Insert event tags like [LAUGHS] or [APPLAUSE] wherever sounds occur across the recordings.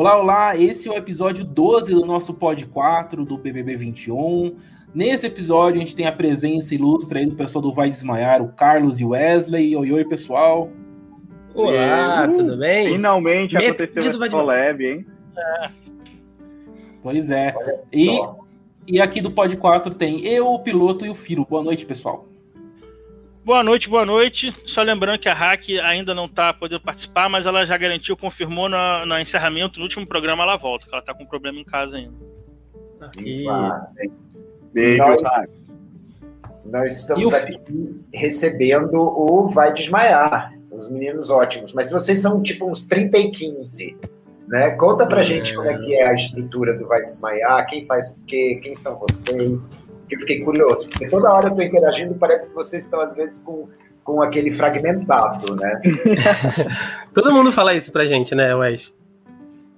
Olá, olá, esse é o episódio 12 do nosso Pod 4 do BBB 21. Nesse episódio a gente tem a presença ilustre aí do pessoal do Vai Desmaiar, o Carlos e o Wesley. Oi, oi, pessoal. Olá, uh, tudo bem? Finalmente aconteceu essa collab, hein? É. Pois é. E, e aqui do Pod 4 tem eu, o piloto e o Firo. Boa noite, pessoal. Boa noite, boa noite. Só lembrando que a Hack ainda não está podendo participar, mas ela já garantiu, confirmou no, no encerramento, no último programa ela volta, ela está com problema em casa ainda. E... Beijo, nós, nós estamos aqui recebendo o Vai Desmaiar, os meninos ótimos. Mas vocês são tipo uns 30 e 15, né? Conta pra é... gente como é que é a estrutura do Vai Desmaiar, quem faz o quê, quem são vocês eu fiquei curioso, porque toda hora eu estou interagindo, parece que vocês estão, às vezes, com, com aquele fragmentado, né? [LAUGHS] todo mundo fala isso pra gente, né, Wes?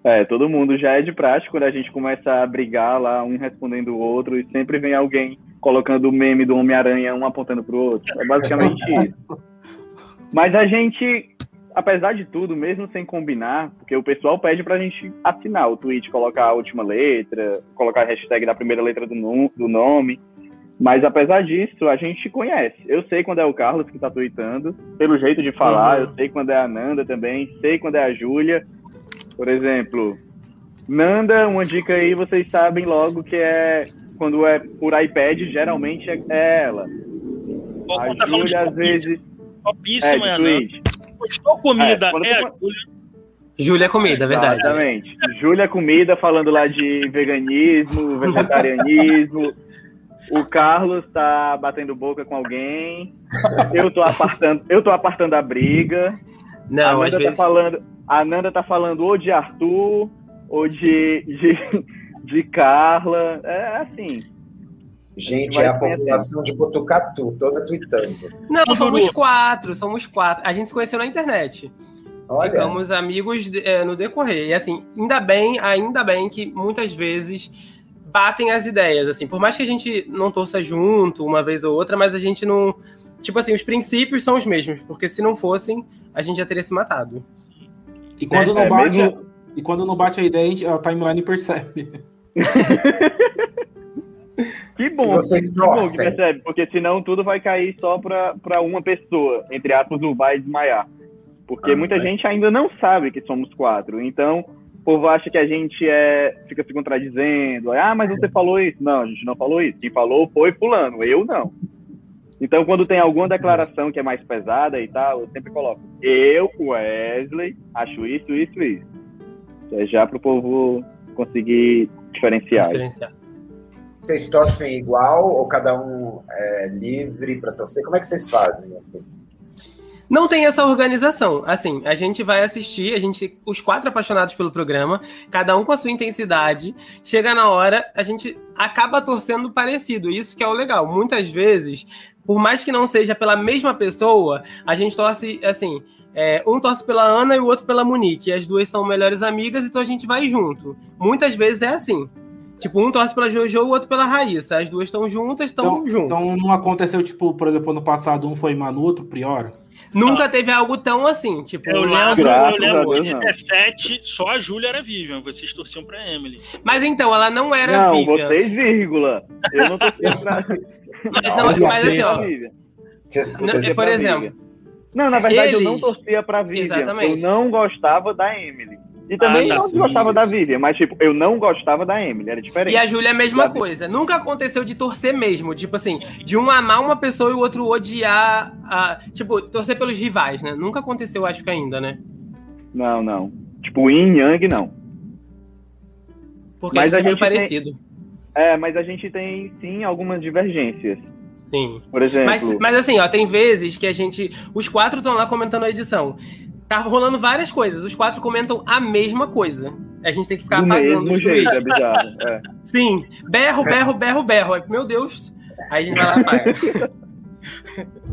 É, todo mundo já é de prática quando a gente começa a brigar lá, um respondendo o outro, e sempre vem alguém colocando o meme do Homem-Aranha, um apontando pro outro. É basicamente [LAUGHS] isso. Mas a gente apesar de tudo, mesmo sem combinar, porque o pessoal pede pra gente assinar o tweet, colocar a última letra, colocar a hashtag da primeira letra do, do nome. Mas apesar disso, a gente conhece. Eu sei quando é o Carlos que tá tweetando, pelo jeito de falar, uhum. eu sei quando é a Nanda também, sei quando é a Júlia. Por exemplo, Nanda, uma dica aí, vocês sabem logo que é quando é por iPad, geralmente é, é ela. a tá Júlia, às vezes. Topíssima, é, Nanda. Postou comida, é, é a Júlia. É comida, é verdade. Exatamente. Júlia é comida, falando lá de veganismo, vegetarianismo. o Carlos tá batendo boca com alguém. Eu tô apartando, eu tô apartando a briga. Não, a Nanda tá vezes... falando, a Nanda tá falando ou de Arthur ou de, de, de Carla. É assim. Gente, é a população de Botucatu, toda tweetando. Não, somos quatro, somos quatro. A gente se conheceu na internet. Olha. Ficamos amigos é, no decorrer. E assim, ainda bem, ainda bem que muitas vezes batem as ideias, assim. Por mais que a gente não torça junto uma vez ou outra, mas a gente não... Tipo assim, os princípios são os mesmos, porque se não fossem, a gente já teria se matado. E quando, é, não, é bate, mesmo... e quando não bate a ideia, a, gente, a timeline percebe. [LAUGHS] Que bom, Vocês que bom que percebe, porque senão tudo vai cair só para uma pessoa, entre aspas, o vai desmaiar. Porque ah, muita vai. gente ainda não sabe que somos quatro. Então, o povo acha que a gente é, fica se contradizendo. Ah, mas você falou isso. Não, a gente não falou isso. Quem falou foi fulano, eu não. Então, quando tem alguma declaração que é mais pesada e tal, eu sempre coloco eu, Wesley, acho isso, isso, isso. É já para o povo conseguir diferenciar. diferenciar. Vocês torcem igual ou cada um é livre para torcer? Como é que vocês fazem? Assim? Não tem essa organização. Assim, a gente vai assistir, a gente, os quatro apaixonados pelo programa, cada um com a sua intensidade. Chega na hora, a gente acaba torcendo parecido. Isso que é o legal. Muitas vezes, por mais que não seja pela mesma pessoa, a gente torce assim. É, um torce pela Ana e o outro pela Monique. E as duas são melhores amigas, então a gente vai junto. Muitas vezes é assim. Tipo, um torce pela Jojo, o outro pela Raíssa. As duas estão juntas, estão então, juntas. Então não aconteceu, tipo, por exemplo, ano passado um foi Manu, outro Prior? Nunca ah. teve algo tão assim, tipo... Eu lembro, eu lembro de 17, só a Júlia era Vivian, vocês torciam pra Emily. Mas então, ela não era não, Vivian. Não, vocês, vírgula. Eu não torcia [LAUGHS] pra... mas, não, mas assim, ó... Não, por exemplo... Não, na verdade eles... eu não torcia pra Vivian. Exatamente. Eu não gostava da Emily. E também ah, não sim, gostava isso. da Vivian, mas tipo, eu não gostava da Emily, era diferente. E a Júlia é a mesma coisa. Nunca aconteceu de torcer mesmo, tipo assim, de um amar uma pessoa e o outro odiar, a, tipo, torcer pelos rivais, né? Nunca aconteceu, acho que ainda, né? Não, não. Tipo, Yin Yang não. Porque mas a gente, é meio parecido. Tem... É, mas a gente tem sim algumas divergências. Sim. Por exemplo. Mas, mas assim, ó, tem vezes que a gente. Os quatro estão lá comentando a edição. Tá rolando várias coisas. Os quatro comentam a mesma coisa. A gente tem que ficar Do apagando os jeito, é bizarro, é. [LAUGHS] Sim. Berro, berro, berro, berro. Meu Deus. Aí a gente vai lá e apaga.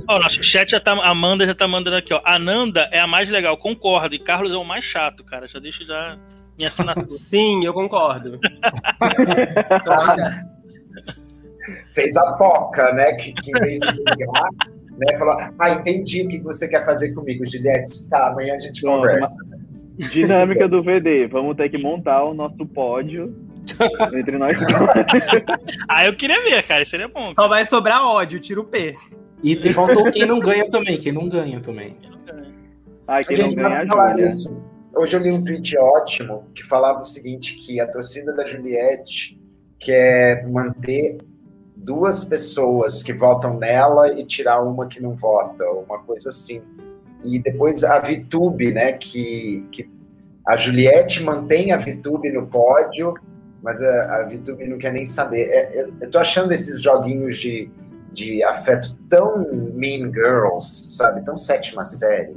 Ó, nosso chat já tá. A Amanda já tá mandando aqui, ó. Ananda é a mais legal, concordo. E Carlos é o mais chato, cara. Já deixo já minha assinatura. [LAUGHS] Sim, eu concordo. [LAUGHS] Fez a poca, né? Que, que em vez de ligar, né? Falou, ah, entendi o que você quer fazer comigo, Juliette. Tá, amanhã a gente conversa. Dinâmica do VD. Vamos ter que montar o nosso pódio entre nós. [LAUGHS] ah, eu queria ver, cara. Seria bom. Só vai sobrar ódio, tiro P. E, e faltou quem não ganha também. Quem não ganha também. Ah, quem não ganha ajuda. Isso. Hoje eu li um tweet ótimo que falava o seguinte, que a torcida da Juliette quer manter duas pessoas que votam nela e tirar uma que não vota, uma coisa assim. E depois a Vitube, né, que, que a Juliette mantém a Vitube no pódio, mas a, a Vitube não quer nem saber. É, eu, eu tô achando esses joguinhos de, de afeto tão Mean Girls, sabe? Tão sétima série.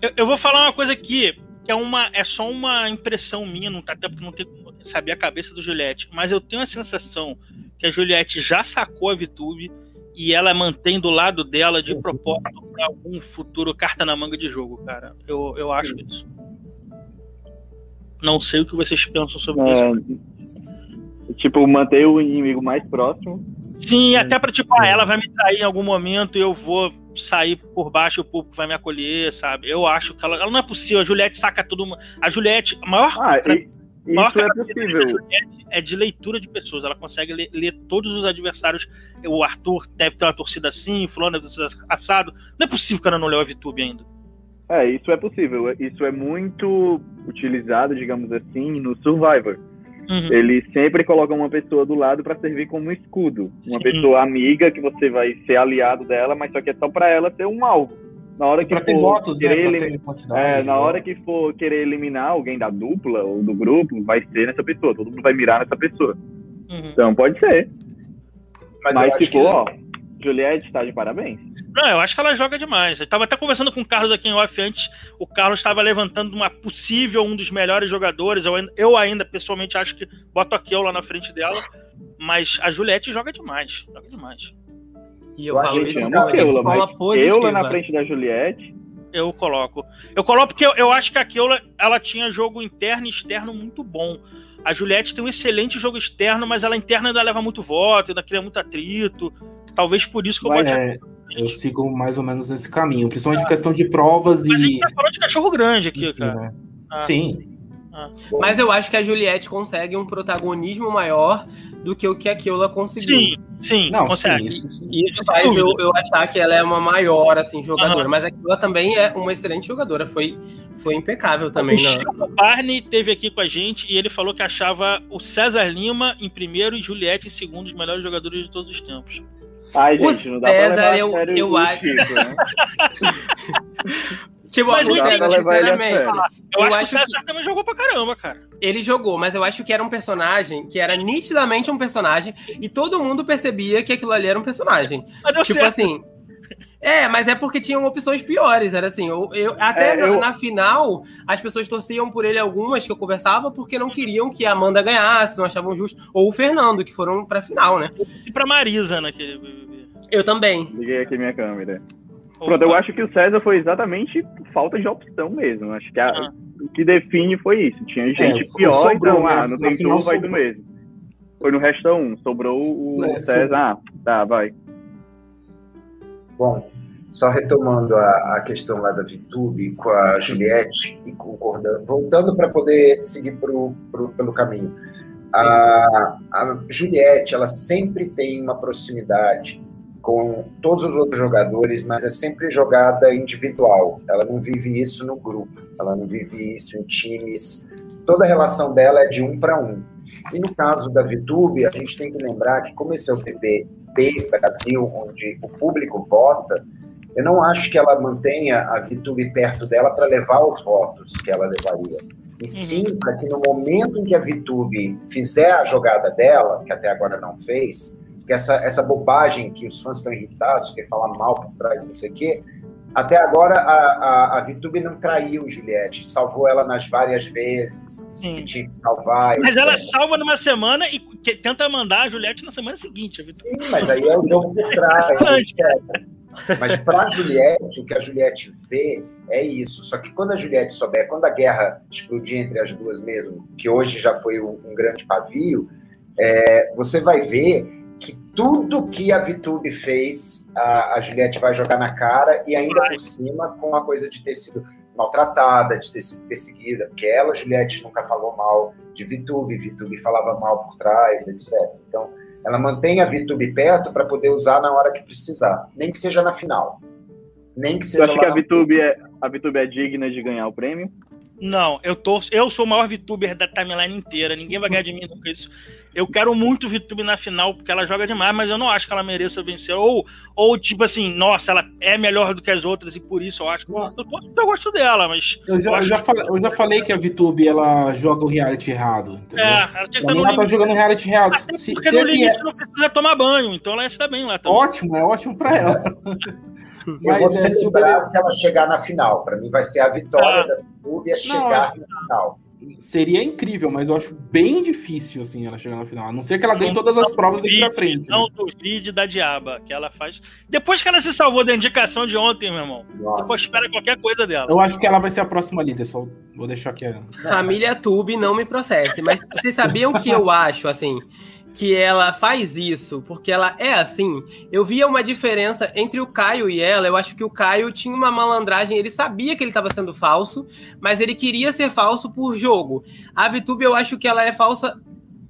Eu, eu vou falar uma coisa aqui, que é, uma, é só uma impressão minha, não tá, até porque não tem saber a cabeça do Juliette, mas eu tenho a sensação que a Juliette já sacou a VTube e ela mantém do lado dela de propósito para algum futuro carta na manga de jogo, cara. Eu, eu acho isso. Não sei o que vocês pensam sobre é, isso. Tipo, manter o inimigo mais próximo. Sim, até para tipo, ah, ela vai me trair em algum momento e eu vou sair por baixo o público vai me acolher, sabe? Eu acho que ela, ela não é possível. A Juliette saca tudo. A Juliette, a maior. Ah, e, isso é possível. É de leitura de pessoas. Ela consegue ler, ler, todos os adversários. O Arthur deve ter uma torcida assim, o Fulano deve ter uma torcida assado. Não é possível que ela não leu a VTube ainda. É, isso é possível. Isso é muito utilizado, digamos assim, no Survivor. Uhum. Eles sempre colocam uma pessoa do lado para servir como escudo. Uma Sim. pessoa amiga que você vai ser aliado dela, mas só que é só para ela ser um alvo. Na hora que for votos, né, querer né, é, na hora que for querer eliminar alguém da dupla ou do grupo, vai ser nessa pessoa. Todo mundo vai mirar nessa pessoa. Uhum. Então pode ser. Mas, Mas se for, que... ó, Juliette está de parabéns. Não, eu acho que ela joga demais. Eu estava até conversando com o Carlos aqui em off antes. O Carlos estava levantando uma possível um dos melhores jogadores. Eu, eu ainda, pessoalmente, acho que boto a Keula na frente dela. Mas a Juliette joga demais. Joga demais. E eu, eu falo isso como Keula, Keula na frente da Juliette. Eu coloco. Eu coloco porque eu, eu acho que a Keula ela tinha jogo interno e externo muito bom. A Juliette tem um excelente jogo externo, mas ela interna ainda leva muito voto, ainda cria muito atrito. Talvez por isso que eu gosto é, Eu sigo mais ou menos nesse caminho, principalmente em questão de provas mas e. A gente tá falando de cachorro grande aqui, Sim, cara. Né? Ah. Sim. Ah. Mas eu acho que a Juliette consegue um protagonismo maior do que o que a Keula conseguiu. Sim, sim, Não, consegue. Sim, isso, isso faz eu, eu, achar que ela é uma maior assim jogadora, uhum. mas a Keula também é uma excelente jogadora, foi, foi impecável também. O Chico Barney teve aqui com a gente e ele falou que achava o César Lima em primeiro e Juliette em segundo os melhores jogadores de todos os tempos. Ai, gente, o não dá César, eu, eu acho. Tipo, né? [LAUGHS] Tipo, mas o César, sinceramente. Eu, eu acho, que o César que... também jogou pra caramba, cara. Ele jogou, mas eu acho que era um personagem que era nitidamente um personagem e todo mundo percebia que aquilo ali era um personagem. tipo certo. assim. É, mas é porque tinham opções piores. Era assim, eu, eu até é, na, eu... na, final, as pessoas torciam por ele algumas que eu conversava porque não queriam que a Amanda ganhasse, não achavam justo. Ou o Fernando, que foram pra final, né? E pra Marisa, naquele. Eu também. Liguei aqui minha câmera. Pronto, eu acho que o César foi exatamente falta de opção mesmo. Acho que a, ah. o que define foi isso. Tinha é, gente é, pior, sobrou, então, ah, não tem como, vai do mesmo. Foi no resto um, sobrou o é, César, ah, tá, vai. Bom, só retomando a, a questão lá da VTube com a Juliette e concordando, voltando para poder seguir pro, pro, pelo caminho. A, a Juliette, ela sempre tem uma proximidade com todos os outros jogadores, mas é sempre jogada individual. Ela não vive isso no grupo, ela não vive isso em times. Toda a relação dela é de um para um. E no caso da VTube, a gente tem que lembrar que, como esse é o BBB Brasil, onde o público vota, eu não acho que ela mantenha a VTube perto dela para levar os votos que ela levaria. E uhum. sim, para que no momento em que a VTube fizer a jogada dela, que até agora não fez, essa, essa bobagem que os fãs estão irritados, que fala mal por trás, não sei o quê, até agora a, a, a Vitube não traiu Juliette, salvou ela nas várias vezes Sim. que tinha que salvar. Mas ela salva numa semana e que, tenta mandar a Juliette na semana seguinte. Sim, mas aí é o jogo por trás, [LAUGHS] etc. Mas para Juliette, o que a Juliette vê é isso. Só que quando a Juliette souber, quando a guerra explodir entre as duas mesmo, que hoje já foi um, um grande pavio, é, você vai ver que tudo que a Vitube fez, a, a Juliette vai jogar na cara e ainda por cima com a coisa de ter sido. maltratada, de ter sido perseguida, porque ela, Juliette, nunca falou mal de Vitube, Vitube falava mal por trás, etc. Então, ela mantém a Vitube perto para poder usar na hora que precisar, nem que seja na final. Nem que seja Você acha que a Vitube, é, a Vitube é digna de ganhar o prêmio? Não, eu torço. Eu sou o maior VTuber da timeline inteira. Ninguém vai ganhar de mim nunca isso. Eu quero muito VTube na final, porque ela joga demais, mas eu não acho que ela mereça vencer. Ou, ou tipo assim, nossa, ela é melhor do que as outras, e por isso eu acho que. Eu, eu, gosto dela, mas. Eu já, eu já, falei, eu já falei que a VTube ela joga o reality errado. Entendeu? É, ela tinha que estar ela tá jogando reality real. Se, porque se no assim limite é... não precisa tomar banho, então ela está bem lá também. Ótimo, é ótimo pra ela. Eu vou celebrar é, se ela chegar na final. Para mim vai ser a vitória ah. da clube a chegar não, na final. Seria incrível, mas eu acho bem difícil assim ela chegar na final. A não ser que ela ganhe todas as provas daqui pra frente. Não né? vídeo da diaba que ela faz. Depois que ela se salvou da indicação de ontem, meu irmão. Nossa. Depois espera qualquer coisa dela. Eu acho que ela vai ser a próxima líder, só vou deixar aqui. Família Tube não me processe, mas vocês sabiam que eu acho assim? Que ela faz isso porque ela é assim, eu via uma diferença entre o Caio e ela. Eu acho que o Caio tinha uma malandragem, ele sabia que ele estava sendo falso, mas ele queria ser falso por jogo. A Vitube, eu acho que ela é falsa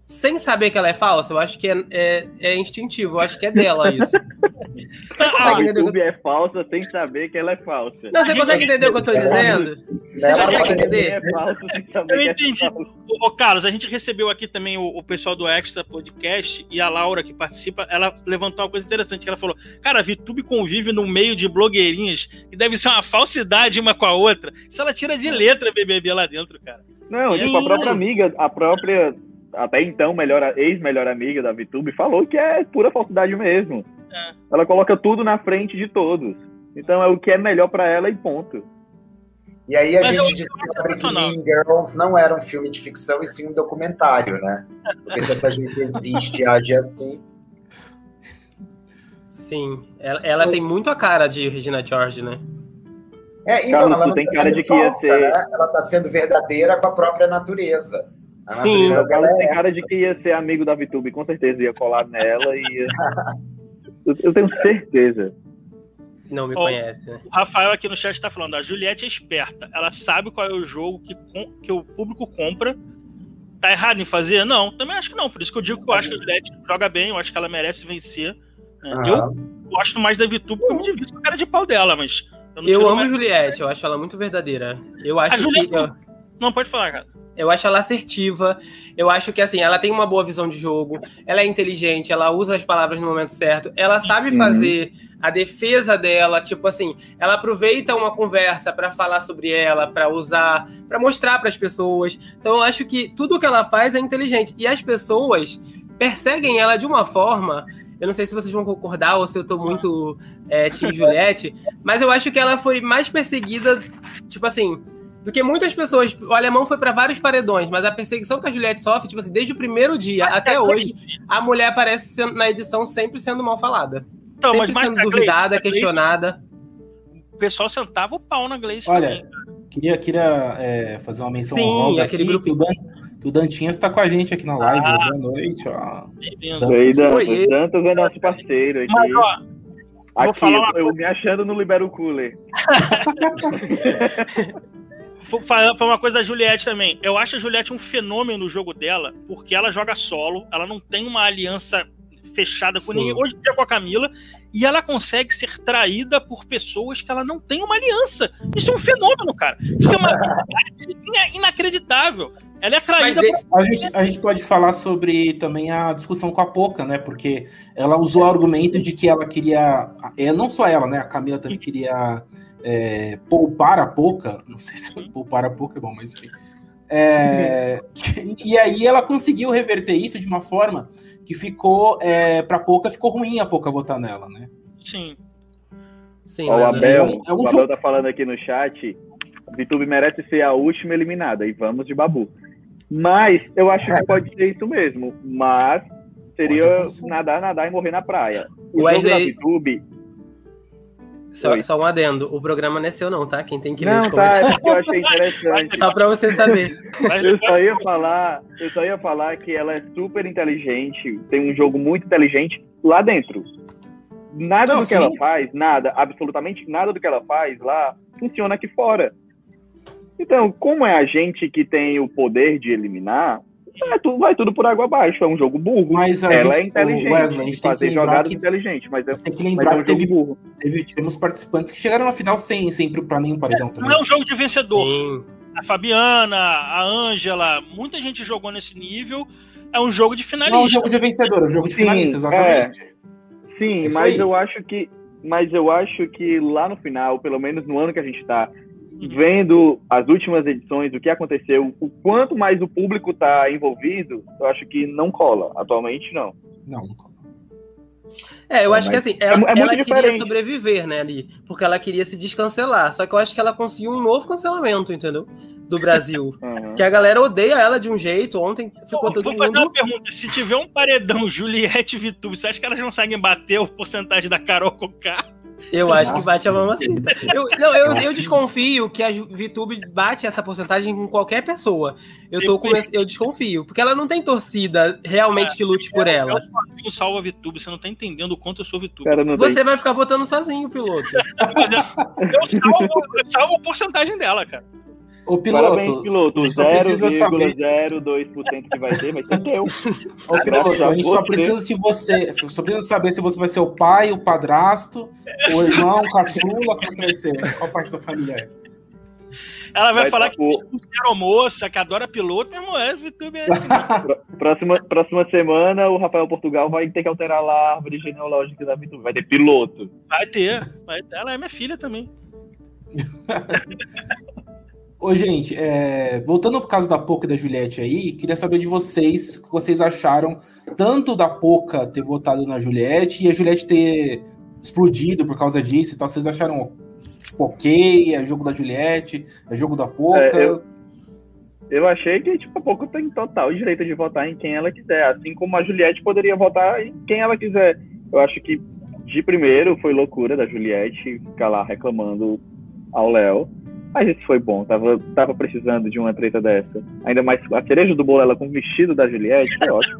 sem saber que ela é falsa, eu acho que é, é, é instintivo, eu acho que é dela isso. [LAUGHS] Você consegue entender? A YouTube é falsa sem saber que ela é falsa. Não, você consegue entender o que eu tô dizendo? Você consegue entender? É eu entendi. Ô, Carlos, a gente recebeu aqui também o, o, pessoal do Extra Podcast e a Laura, que participa, ela levantou uma coisa interessante, que ela falou, cara, a VTube convive no meio de blogueirinhas e deve ser uma falsidade uma com a outra. Se ela tira de letra BBB lá dentro, cara. Não, Sim. tipo, a própria amiga, a própria até então melhor, ex-melhor amiga da VTube, falou que é pura falsidade mesmo. É. Ela coloca tudo na frente de todos. Então é o que é melhor para ela e ponto. E aí a Mas gente descobre que Mean Girls não era um filme de ficção e sim um documentário, né? Porque se essa gente existe e age assim. Sim, ela, ela tem muito a cara de Regina George, né? É, então, Carlos, ela não tem tá cara de que ia ser. Né? Ela tá sendo verdadeira com a própria natureza. A Sim, o Galo tem cara de que ia ser amigo da VTube, com certeza ia colar nela e ia... eu, tenho certeza. Não me oh, conhece, né? O Rafael aqui no chat está falando, a Juliette é esperta, ela sabe qual é o jogo que, que o público compra. Tá errado em fazer? Não, também acho que não. Por isso que eu digo que eu acho que a Juliette joga bem, eu acho que ela merece vencer. Né? Eu gosto mais da VTube porque eu me divido com a cara de pau dela, mas. Eu, eu amo a Juliette, eu acho ela muito verdadeira. Eu acho que. Não, pode falar, cara. Eu acho ela assertiva. Eu acho que assim, ela tem uma boa visão de jogo. Ela é inteligente, ela usa as palavras no momento certo. Ela sabe uhum. fazer a defesa dela, tipo assim, ela aproveita uma conversa para falar sobre ela, para usar, para mostrar para as pessoas. Então eu acho que tudo que ela faz é inteligente e as pessoas perseguem ela de uma forma eu não sei se vocês vão concordar ou se eu tô muito é, Team [LAUGHS] Juliette, mas eu acho que ela foi mais perseguida, tipo assim, do que muitas pessoas. O alemão foi para vários paredões, mas a perseguição que a Juliette sofre, tipo assim, desde o primeiro dia até hoje, a mulher aparece sendo, na edição sempre sendo mal falada. Então, sempre mas sendo duvidada, Gleice, questionada. O pessoal sentava o pau na Gleice Olha, também. Queria, queria é, fazer uma menção Sim, aquele aqui, grupo. Que o, Dan, que o Dantinhas está com a gente aqui na live. Ah, Boa noite, ó. Bem-vindo. Oi, Dan. Dantas é nosso parceiro aqui. Mas, ó, Aqui, eu, eu me achando no Libero Cooler. [LAUGHS] Foi uma coisa da Juliette também. Eu acho a Juliette um fenômeno no jogo dela, porque ela joga solo, ela não tem uma aliança fechada com Sim. ninguém, hoje em dia com a Camila, e ela consegue ser traída por pessoas que ela não tem uma aliança. Isso é um fenômeno, cara. Isso é uma inacreditável. Ela é traída por... a, gente, a gente pode falar sobre também a discussão com a Poca, né? Porque ela usou o argumento de que ela queria. É, não só ela, né? A Camila também queria é, poupar a pouca, [LAUGHS] não sei se poupar a pouca é bom, mas enfim. É, e aí ela conseguiu reverter isso de uma forma que ficou é, para pouca ficou ruim a pouca votar nela, né? Sim. Sim. Ó, o Abel, é um o Abel tá falando aqui no chat. A VTube merece ser a última eliminada e vamos de Babu. Mas eu acho que é. pode ser isso mesmo. Mas seria nadar, nadar e morrer na praia. O, o Wesley... jogo da VTube só, só, um adendo, o programa não é seu não, tá? Quem tem que ler não, tá, é eu achei interessante. só pra você saber. Eu só ia falar, eu só ia falar que ela é super inteligente, tem um jogo muito inteligente lá dentro. Nada não, do que sim. ela faz, nada, absolutamente nada do que ela faz lá funciona aqui fora. Então, como é a gente que tem o poder de eliminar, é tudo, vai tudo por água abaixo. É um jogo burro. Mas Ela gente, é inteligente. Wesley, a gente tem fazer jogadas que, inteligentes, mas é, tem que mas lembrar é um que teve, burro. teve, tivemos participantes que chegaram na final sem sempre para nenhum paredão Não também. é um jogo de vencedor. Sim. A Fabiana, a Ângela, muita gente jogou nesse nível. É um jogo de finalista. Não é um jogo de vencedor, é um jogo de Sim, finalista, exatamente. Sim, É isso mas aí. eu acho que. Mas eu acho que lá no final, pelo menos no ano que a gente tá, vendo as últimas edições, o que aconteceu, o quanto mais o público tá envolvido, eu acho que não cola. Atualmente, não. Não, não. É, eu É, acho que assim, ela, é muito ela queria diferente. sobreviver, né, ali. Porque ela queria se descancelar. Só que eu acho que ela conseguiu um novo cancelamento, entendeu? Do Brasil. [LAUGHS] Aham. que a galera odeia ela de um jeito. Ontem ficou Pô, todo vou fazer uma mundo. pergunta. Se tiver um paredão [LAUGHS] Juliette e Vitube, você acha que elas conseguem bater a porcentagem da Carol Conká? Eu acho que Nossa. bate a mamacita. Eu, não, eu, eu desconfio que a VTube bate essa porcentagem com qualquer pessoa. Eu, tô com, eu desconfio. Porque ela não tem torcida realmente que lute por ela. Eu sozinho salvo a Vitube, você não tá entendendo o quanto eu sou Vitube. Cara, não tem. Você vai ficar votando sozinho, piloto. Eu salvo, eu salvo a porcentagem dela, cara. Ô, piloto, Parabéns, piloto. a gente só precisa saber. 0,02% que vai ter, vai ser teu. Ô, piloto, a a gente só precisa se você. Só precisa saber se você vai ser o pai, o padrasto, o irmão, o caçula, que vai ser? Qual parte da família é? Ela vai, Vai falar tá que é moça, que adora piloto, meu irmão, é Vitube é assim. [LAUGHS] Próxima, próxima semana, o Rafael Portugal vai ter que alterar lá a árvore genealógica da Vitube. Vai ter piloto. Vai ter. Vai ter. Ela é minha filha também. [LAUGHS] Ô, gente, é, voltando pro caso da Poca e da Juliette aí, queria saber de vocês o que vocês acharam tanto da Poca ter votado na Juliette e a Juliette ter explodido por causa disso e tal. Vocês acharam ok? É jogo da Juliette? É jogo da Poca? É, eu- Eu achei que, tipo, a pouco tem total direito de votar em quem ela quiser. Assim como a Juliette poderia votar em quem ela quiser. Eu acho que, de primeiro, foi loucura da Juliette ficar lá reclamando ao Léo. Mas isso foi bom. Tava, tava precisando de uma treta dessa. Ainda mais a cereja do bolo, ela com o vestido da Juliette, foi ótimo.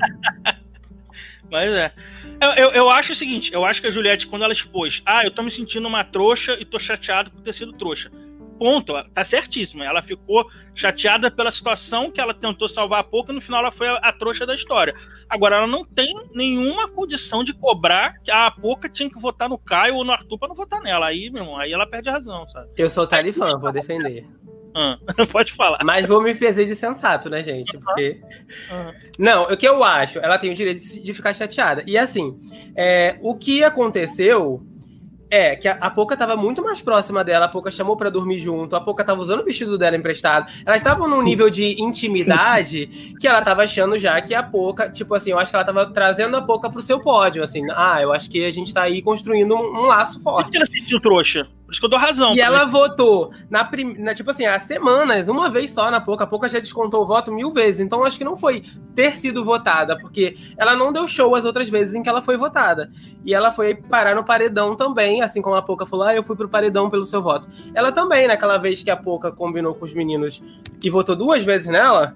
[LAUGHS] Mas é. Eu, eu, eu acho o seguinte, eu acho que a Juliette, quando ela expôs, ah, eu tô me sentindo uma trouxa e tô chateado por ter sido trouxa. Ponto, tá certíssima. Ela ficou chateada pela situação que ela tentou salvar a pouco e no final ela foi a, a trouxa da história. Agora, ela não tem nenhuma condição de cobrar que a Poca tinha que votar no Caio ou no Arthur pra não votar nela. Aí, meu irmão, aí ela perde a razão, sabe? Eu sou talifã, vou defender. Ah, [LAUGHS] pode falar. Mas vou me fazer de sensato, né, gente? Porque. Aham. Não, o que eu acho, ela tem o direito de de ficar chateada. E assim, é, o que aconteceu é que a, a Poca tava muito mais próxima dela, a Poca chamou pra dormir junto, a Poca tava usando o vestido dela emprestado. Elas estavam num nível de intimidade [LAUGHS] que ela tava achando já que a Poca, tipo assim, eu acho que ela tava trazendo a Poca pro seu pódio, assim. Ah, eu acho que a gente tá aí construindo um, um laço Por forte. que ela se sentiu trouxa? Por isso que eu dou razão. E ela votou na, prim... na tipo assim, há semanas, uma vez só na Poca. A Poca já descontou o voto mil vezes. Então acho que não foi ter sido votada, porque ela não deu show as outras vezes em que ela foi votada. E ela foi parar no paredão também, assim como a Poca falou, ah, eu fui pro paredão pelo seu voto. Ela também, naquela vez que a Poca combinou com os meninos e votou duas vezes nela,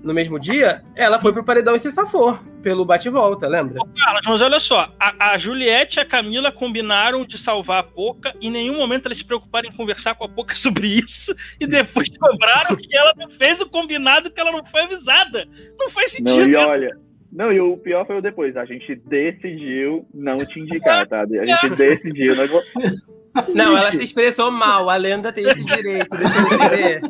no mesmo dia, ela foi pro paredão e se safou pelo bate-volta, lembra? Carlos, mas olha só, a, a Juliette e a Camila combinaram de salvar a Poca, em nenhum momento elas se preocuparam em conversar com a Poca [LAUGHS] sobre isso, e depois [LAUGHS] cobraram que ela não fez o combinado, que ela não foi avisada. Não faz Não, sentido. e olha. Não, e o pior foi o depois. A gente decidiu não te indicar, tá? A gente decidiu. Nós... vo- Não, ela se expressou mal. A lenda tem esse direito, deixa eu entender.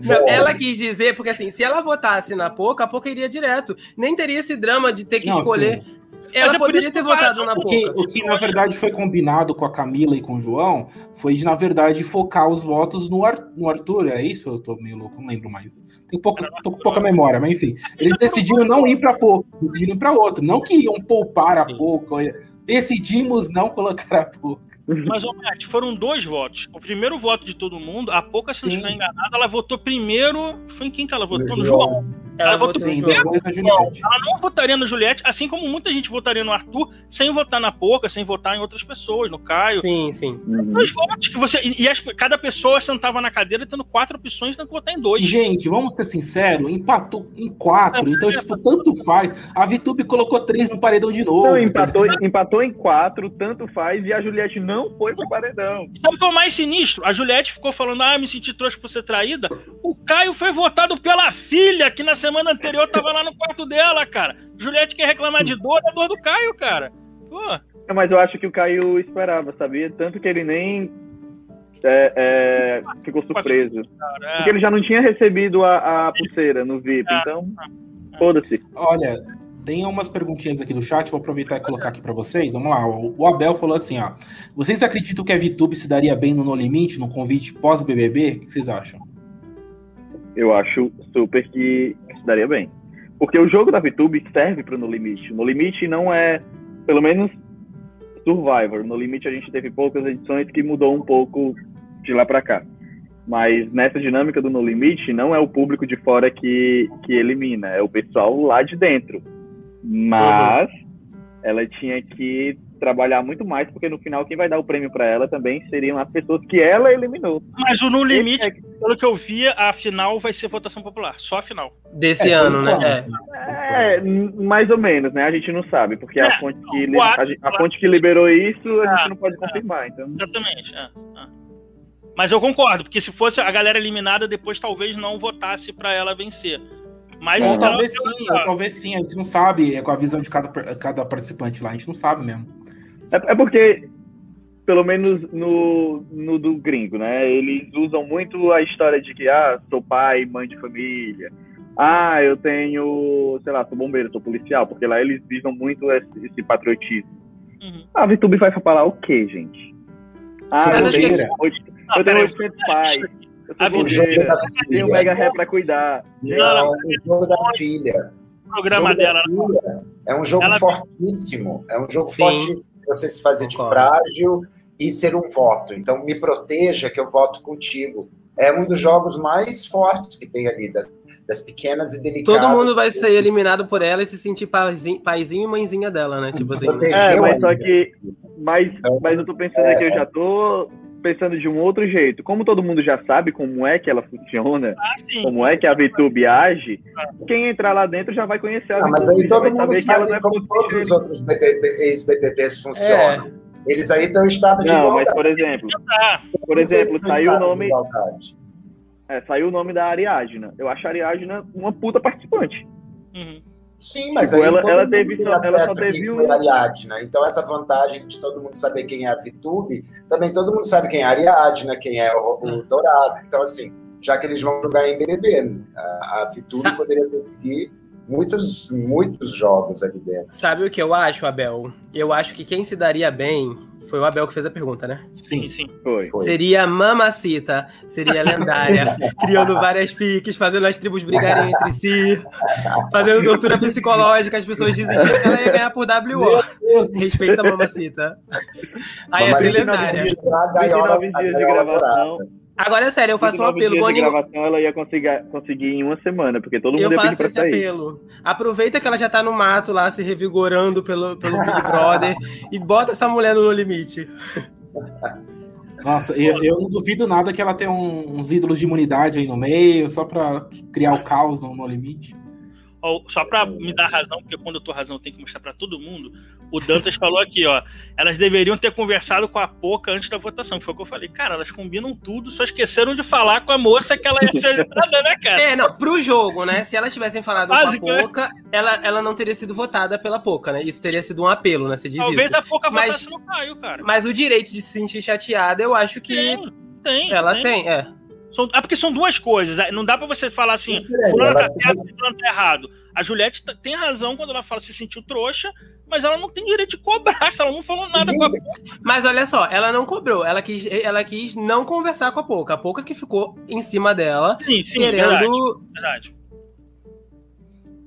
Não, ela quis dizer, porque assim, se ela votasse na Poca, a Poca iria direto. Nem teria esse drama de ter que Não, escolher. sim. Ela é poderia ter votado na Poca. o que, na verdade foi combinado com a Camila e com o João foi de, na verdade, focar os votos no, Ar- no Arthur. É isso? Eu tô meio louco, não lembro mais. Tem pouco, tô com pouca memória, mas enfim. Eles decidiram não ir para pouco, decidiram ir para outro. Não que iam poupar a pouco. Decidimos não colocar a pouco. Mas, ô, Matt, foram dois votos. O primeiro voto de todo mundo, a Poca, se não estiver enganada, ela votou primeiro. Foi em quem que ela votou? No João. João. Ela, ela votou sim, depois Juliette. Ela não votaria no Juliette, assim como muita gente votaria no Arthur, sem votar na Poca, sem votar em outras pessoas, no Caio. Sim, sim. Uhum. Dois votos que você. E, as, cada pessoa sentava na cadeira tendo quatro opções, tem que votar em dois. Gente, vamos ser sinceros, empatou em quatro. É, então, é, tipo, tanto faz. A Vitube colocou três no paredão de novo. Não, empatou, empatou em quatro, tanto faz, e a Juliette não foi pro paredão. Sabe o que é o mais sinistro? A Juliette ficou falando, ah, me senti trouxa por ser traída. O Caio foi votado pela filha, que na semana anterior tava lá no quarto dela, cara. Juliette quer reclamar de dor, é dor do Caio, cara. Pô. É, mas eu acho que o Caio esperava, sabia? Tanto que ele nem é, é, ficou surpreso. Porque ele já não tinha recebido a, a pulseira no VIP, é. então foda-se. Olha, tem umas perguntinhas aqui do chat, vou aproveitar e colocar aqui para vocês. Vamos lá, o Abel falou assim, ó. Vocês acreditam que a VTube se daria bem no No Limite, no convite pós-BBB? O que vocês acham? Eu acho super que se daria bem. Porque o jogo da VTube serve para No Limite. No Limite não é, pelo menos, Survivor. No Limite a gente teve poucas edições que mudou um pouco de lá para cá. Mas nessa dinâmica do No Limite, não é o público de fora que, que elimina, é o pessoal lá de dentro. Mas uhum. ela tinha que trabalhar muito mais, porque no final quem vai dar o prêmio para ela também seriam as pessoas que ela eliminou. Mas o No Limite, é... pelo que eu via, a final vai ser votação popular, só a final. Desse é, ano, né? É. é. mais ou menos, né? A gente não sabe, porque a, é, fonte que, li... a, a, fonte que liberou isso, a gente ah, não pode confirmar. Então... Exatamente. Mas eu concordo, porque se fosse a galera eliminada, depois talvez não votasse para ela vencer. Mas é, talvez sim, talvez sim, a gente não sabe, é com a visão de cada, cada participante lá, a gente não sabe mesmo. É, é porque, pelo menos no, no do gringo, né? Eles usam muito a história de que, ah, sou pai, mãe de família. Ah, eu tenho, sei lá, sou bombeiro, sou policial, porque lá eles visam muito esse, esse patriotismo. Uhum. A ah, VTube vai falar o quê, gente? Ah, eu tenho, eu tenho 800 pais. Eu sou eu tenho mega ré pra cuidar. Não, não, o jogo da filha. O programa dela. É um jogo ela... fortíssimo. É um jogo Sim. fortíssimo você se fazer Concordo. de frágil e ser um voto. Então, me proteja que eu voto contigo. É um dos jogos mais fortes que tem ali, das, das pequenas e delicadas. Todo mundo vai ser eliminado por ela e se sentir paizinho, paizinho e mãezinha dela, né? Tipo assim. É, mas só que. Mas, então, mas eu tô pensando é, aqui, eu já tô pensando de um outro jeito. Como todo mundo já sabe como é que ela funciona, ah, como é que a VTube age, quem entrar lá dentro já vai conhecer a ah, Mas aí todo mundo sabe é como todos os outros ex-BBBs funcionam. É. Eles aí estão em estado de Não, mas por exemplo, por exemplo, saiu o nome... É, saiu o nome da Ariadna. Eu acho a Ariadna uma puta participante. Uhum. Sim, mas tipo, ela, ela teve só, ela só teve um... Ariadna. Então essa vantagem de todo mundo saber quem é a Vitube, também todo mundo sabe quem é a Ariadna, quem é o, o hum. Dourado. Então assim, já que eles vão jogar em BBB, a, a Vitube Sa poderia conseguir muitos muitos jogos ali dentro. Sabe o que eu acho, Abel? Eu acho que quem se daria bem foi o Abel que fez a pergunta, né? Sim, sim. Foi. Seria Mamacita, seria lendária, [LAUGHS] criando várias fiques, fazendo as tribos brigarem entre si, fazendo tortura psicológica, as pessoas desistindo que ela ia ganhar por WO. Respeita a Mamacita. Aí ia ser lendária. 29 dias de gravação. Agora é sério, eu faço um apelo. Boninho... gravação ela ia conseguir, conseguir em uma semana, porque todo mundo eu ia pedir pra sair. apelo. Aproveita que ela já tá no mato lá, se revigorando pelo, pelo Big Brother, [LAUGHS] e bota essa mulher no limite. Nossa, eu, eu, não duvido nada que ela tenha um, uns ídolos de imunidade aí no meio, só pra criar o caos no, no limite só para me dar razão, porque quando eu tô razão eu tenho que mostrar para todo mundo. O Dantas [LAUGHS] falou aqui, ó, elas deveriam ter conversado com a Poca antes da votação, que foi o que eu falei. Cara, elas combinam tudo, só esqueceram de falar com a moça que ela ia ser [LAUGHS] votada, né, cara? É, não, pro jogo, né? Se elas tivessem falado Básico, com a Poca, né? ela, ela não teria sido votada pela Poca, né? Isso teria sido um apelo, né? Você diz Talvez isso. a Poca mas, votasse no Caio, cara. Mas o direito de se sentir chateada, eu acho que. Tem, tem. Ela tem, tem é. São, é porque são duas coisas. É, não dá para você falar assim, é, fulano tá certo, fulano tá errado. A Juliette tem razão quando ela fala se sentiu trouxa, mas ela não tem direito de cobrar, se ela não falou nada Gente, com a Mas olha só, ela não cobrou, ela quis, ela quis não conversar com a Pouca. A Pouca que ficou em cima dela, sim, sim, querendo... Verdade, verdade.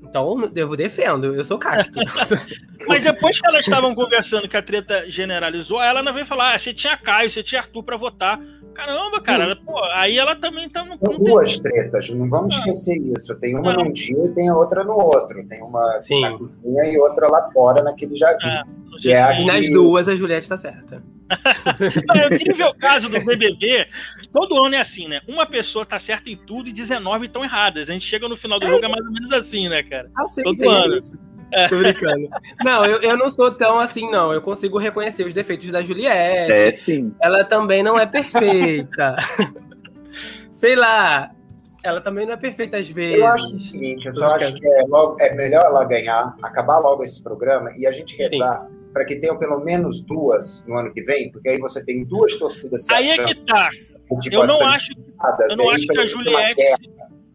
Então, eu defendo, eu sou cacto. [LAUGHS] [LAUGHS] Mas depois que elas estavam conversando que a treta generalizou, ela não veio falar: ah, você tinha Caio, você tinha Arthur para votar. Caramba, cara. Pô, aí ela também tá no. São duas tem... tretas, não vamos ah. esquecer isso. Tem uma num dia e tem a outra no outro. Tem uma Sim. na cozinha e outra lá fora naquele jardim. Ah, é, e nas duas a Juliette tá certa. [LAUGHS] não, eu tive o caso do BBB, todo ano é assim, né? Uma pessoa tá certa em tudo e 19 estão erradas. A gente chega no final do é. jogo é mais ou menos assim, né, cara? Ah, todo ano. Isso. [LAUGHS] Tô brincando. Não, eu, eu não sou tão assim, não. Eu consigo reconhecer os defeitos da Juliette. É, sim. Ela também não é perfeita. [LAUGHS] Sei lá. Ela também não é perfeita às vezes. Eu acho o seguinte, eu só acho que é, logo, é melhor ela ganhar, acabar logo esse programa e a gente rezar para que tenham pelo menos duas no ano que vem, porque aí você tem duas torcidas se Aí achando, é que tá. Tipo, eu não acho, eu não acho que a Juliette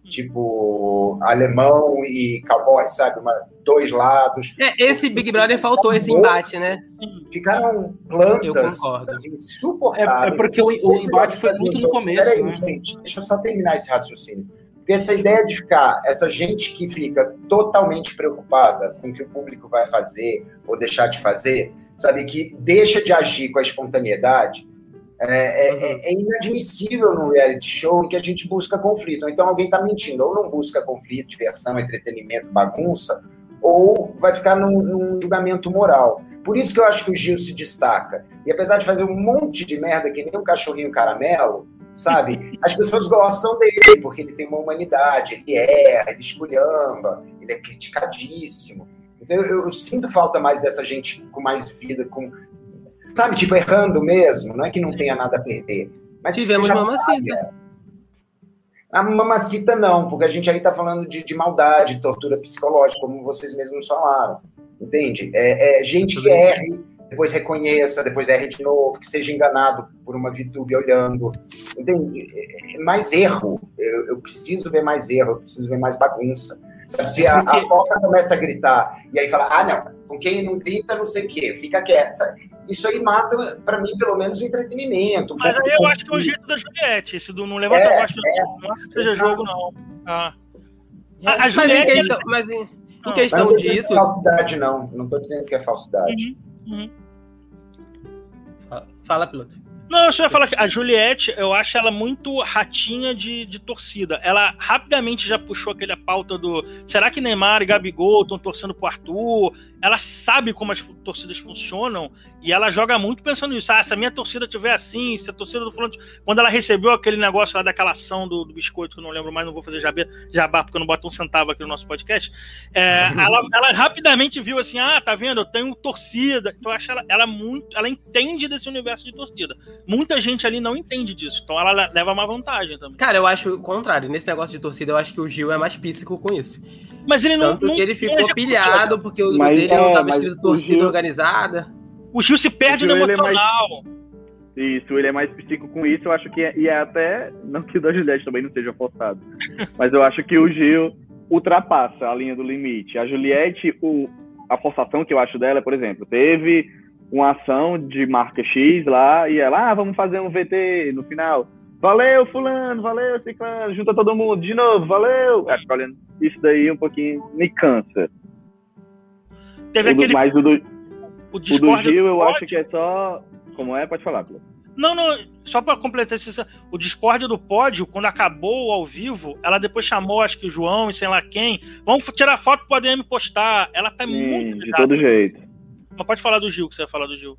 tipo alemão e cowboy, sabe? Uma, dois lados. É, esse Big Brother faltou esse embate, né? Ficaram plantas assim, É, é, porque o, o embate foi muito no começo. Peraí, né? gente, deixa eu só terminar esse raciocínio. Porque essa ideia de ficar, essa gente que fica totalmente preocupada com o que o público vai fazer ou deixar de fazer, sabe, que deixa de agir com a espontaneidade, é, é, uhum. é, inadmissível no reality show em que a gente busca conflito. Então alguém está mentindo, ou não busca conflito, diversão, entretenimento, bagunça, ou vai ficar num, num, julgamento moral. Por isso que eu acho que o Gil se destaca. E apesar de fazer um monte de merda que nem um cachorrinho caramelo, sabe? As pessoas gostam dele, porque ele tem uma humanidade, ele erra, ele esculhamba, ele é criticadíssimo. Então eu, eu, sinto falta mais dessa gente com mais vida, com sabe, tipo, errando mesmo, não é que não tenha nada a perder. Mas Tivemos mamacita. A mamacita não, porque a gente aí tá falando de, de maldade, tortura psicológica, como vocês mesmos falaram. Entende? É, é gente que erre, depois reconheça, depois erre de novo, que seja enganado por uma VTube olhando. Entende? É, é mais erro. Eu, eu, preciso ver mais erro, eu preciso ver mais bagunça. Se a, a Foca começa a gritar e aí fala, ah, não, com quem não grita, não sei o quê, fica quieto. Isso aí mata, para mim, pelo menos, o entretenimento. Mas aí eu acho que é o jeito da Juliette, esse do não levanta é, a é, não acho que seja jogo, não. Ah. A, a Juliette... Mas em questão, mas em, em questão não disso... Não é falsidade, não. Não estou dizendo que é falsidade. Uhum, uhum. Fala, piloto. Não, eu só ia falar que a Juliette, eu acho ela muito ratinha de, de torcida. Ela rapidamente já puxou aquela pauta do será que Neymar e Gabigol estão torcendo pro Arthur? Ela sabe como as torcidas funcionam e ela joga muito pensando nisso. Ah, se a minha torcida tiver assim, se a torcida do fulano. Quando ela recebeu aquele negócio lá daquela ação do, do biscoito, que eu não lembro mais, não vou fazer jabá, jabá porque eu não boto um centavo aqui no nosso podcast. É, [LAUGHS] ela, ela, rapidamente viu assim: ah, tá vendo? Eu tenho torcida. Então eu acho ela, ela muito. Ela entende desse universo de torcida. Muita gente ali não entende disso. Então ela leva uma vantagem também. Cara, eu acho o contrário. Nesse negócio de torcida, eu acho que o Gil é mais píssico com isso. Mas ele não. Tanto não que ele ficou pilhado porque o dele é, não estava escrito torcida Gil... organizada. O Gil se perde no emocional. É mais... Isso, ele é mais psíquico com isso. Eu acho que é, e é até. Não que o da Juliette também não seja forçado. [LAUGHS] mas eu acho que o Gil ultrapassa a linha do limite. A Juliette, o, a forçação que eu acho dela, por exemplo, teve uma ação de marca X lá e ela, ah, vamos fazer um VT no final. Valeu, fulano, valeu, ciclano, junta todo mundo de novo, valeu. Acho que olhando isso daí um pouquinho me cansa. Teve o aquele... Do, mas o do, o, o do Gil, eu acho que é só. Como é? Pode falar, Pô. Não, não, só para completar isso, o Discord do pódio, quando acabou ao vivo, ela depois chamou, acho que o João e sei lá quem. Vamos tirar foto pro ADM postar. Ela tá Sim, muito. De todo jeito. Mas pode falar do Gil, que você vai falar do Gil.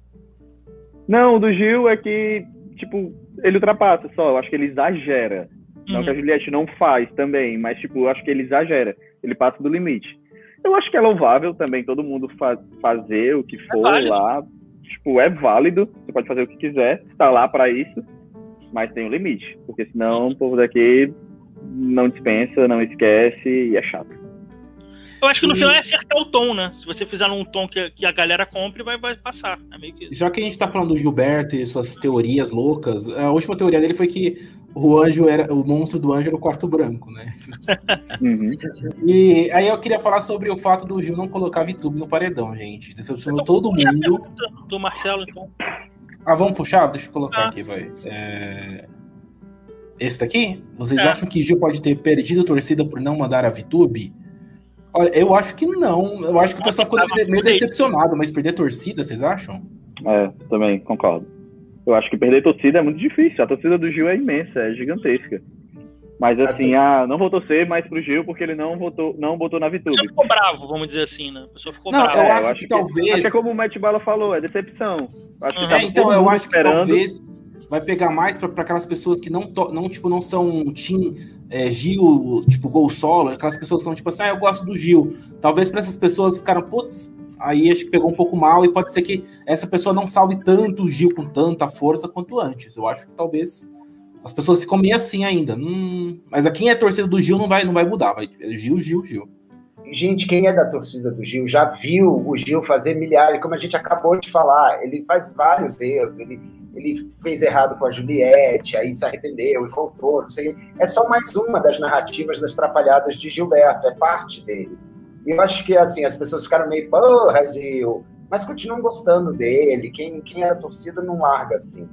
Não, o do Gil é que, tipo, ele ultrapassa só. Eu acho que ele exagera. Não que a uhum. Juliette não faz também, mas, tipo, eu acho que ele exagera. Ele passa do limite. Eu acho que é louvável também todo mundo fa fazer o que é for é lá. Tipo, é válido. Você pode fazer o que quiser. Está lá para isso. Mas tem um limite. Porque senão o povo daqui não dispensa, não esquece e é chato. Eu acho que no final é acertar o tom, né? Se você fizer um tom que, que a galera compre, vai, vai passar. É meio que Já que a gente tá falando do Gilberto e suas teorias loucas, a última teoria dele foi que o anjo era. O monstro do anjo era o quarto branco, né? [LAUGHS] Uhum. E aí eu queria falar sobre o fato do Gil não colocar VTube no paredão, gente. Decepcionou então, todo mundo. Do Marcelo, então. Ah, vamos puxar? Deixa eu colocar ah. aqui, vai. É... Esse daqui? Vocês é. acham que Gil pode ter perdido a torcida por não mandar a VTube? Olha, eu acho que não. Eu acho que o pessoal ficou meio, decepcionado, mas perder torcida, vocês acham? É, também concordo. Eu acho que perder torcida é muito difícil. A torcida do Gil é imensa, é gigantesca. Mas assim, ah, não vou torcer mais pro Gil porque ele não votou, não botou na Vitube. Você ficou bravo, vamos dizer assim, né? A pessoa ficou Não, brava. eu É, acho que que, talvez- Acho que é como o Matt Bala falou, é decepção. Acho que Uhum. tava É, então todo eu acho que esperando. talvez vai pegar mais para aquelas pessoas que não, to- não, tipo, não são Team é, Gil, tipo, Gol Solo, aquelas pessoas que são tipo assim, ah, eu gosto do Gil. Talvez para essas pessoas ficaram, putz, aí acho que pegou um pouco mal e pode ser que essa pessoa não salve tanto o Gil com tanta força quanto antes. Eu acho que talvez as pessoas ficam meio assim ainda. Hum, mas a quem é torcida do Gil não vai, não vai mudar, vai é Gil, Gil, Gil. Gente, quem é da torcida do Gil já viu o Gil fazer milhares, como a gente acabou de falar, ele faz vários erros, ele, ele fez errado com a Juliette, aí se arrependeu e voltou, não sei. É só mais uma das narrativas das trapalhadas de Gilberto, é parte dele. E eu acho que assim, as pessoas ficaram meio, porra, Gil, mas continuam gostando dele. Quem, quem é da torcida não larga assim.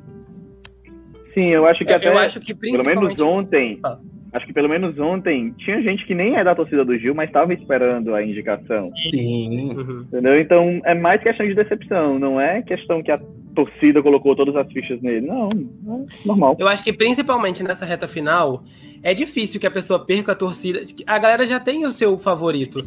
Sim, eu acho que Eu, até. eu acho que Pelo menos principalmente. ontem. Ah. Acho que pelo menos ontem tinha gente que nem é da torcida do Gil, mas estava esperando a indicação. Sim. Uhum. Entendeu? Então é mais questão de decepção, não é questão que a torcida colocou todas as fichas nele. Não, é normal. Eu acho que principalmente nessa reta final, é difícil que a pessoa perca a torcida. A galera já tem o seu favorito.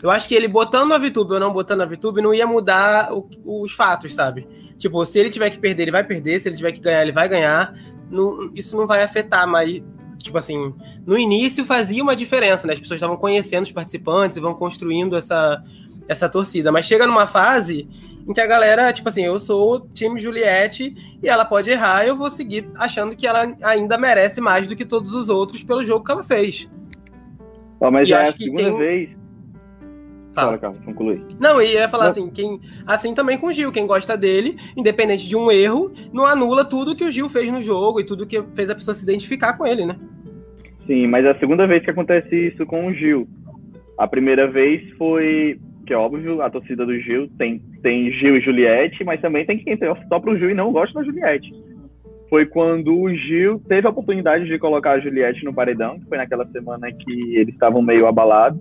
Eu acho que ele botando a VTube ou não botando a VTube não ia mudar o- os fatos, sabe? Tipo, se ele tiver que perder, ele vai perder. Se ele tiver que ganhar, ele vai ganhar. Não- isso não vai afetar, mas, tipo assim, no início fazia uma diferença, né? As pessoas estavam conhecendo os participantes e vão construindo essa, essa torcida. Mas chega numa fase em que a galera, tipo assim, eu sou o time Juliette e ela pode errar, eu vou seguir achando que ela ainda merece mais do que todos os outros pelo jogo que ela fez. Ó, mas E é a segunda tem- vez. Fala. Fala, conclui. Não, e ia falar Não. assim, quem, assim também com o Gil, quem gosta dele, independente de um erro, não anula tudo que o Gil fez no jogo e tudo que fez a pessoa se identificar com ele, né? Sim, mas é a segunda vez que acontece isso com o Gil. A primeira vez foi, que é óbvio, a torcida do Gil tem, tem Gil e Juliette, mas também tem quem só pro Gil e não gosta da Juliette. Foi quando o Gil teve a oportunidade de colocar a Juliette no paredão, que foi naquela semana que eles estavam meio abalados,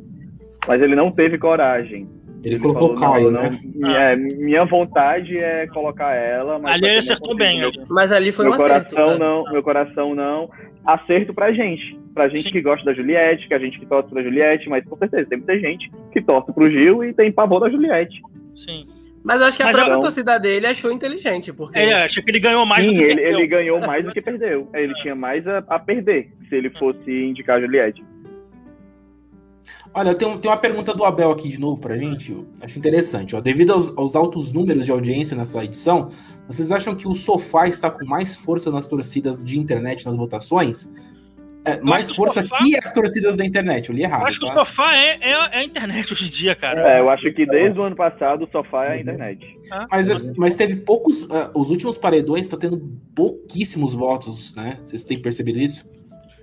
mas ele não teve coragem. Ele, colocou o falou, Caio, não, né? não, é, minha vontade é colocar ela, mas Ali ele acertou meu bem. né? Mas ali foi meu um acerto. coração né? não, meu coração não. Acerto pra gente. Pra gente Sim. que gosta da Juliette, que a gente que torce pra Juliette, mas com certeza tem muita gente que torce pro Gil e tem pavor da Juliette. Sim. Mas eu acho que a Mas própria não. torcida dele achou inteligente, porque É, acho que ele ganhou mais Sim, do que ele, perdeu. ele ganhou mais do que perdeu. Ele tinha mais a, a perder se ele fosse indicar a Juliette. Olha, eu tenho, tenho uma pergunta do Abel aqui de novo pra gente. eu acho interessante. Ó. Devido aos, aos altos números de audiência nessa edição, vocês acham que o sofá está com mais força nas torcidas de internet nas votações? É, mais força sofá- que as torcidas da internet. Eu li errado. Eu acho que o tá? sofá é, é, é a internet hoje em dia, cara. É, eu acho que desde o ano passado o sofá é a internet. Mas, mas teve poucos. ah, os últimos paredões está tendo pouquíssimos votos, né? Vocês têm percebido isso?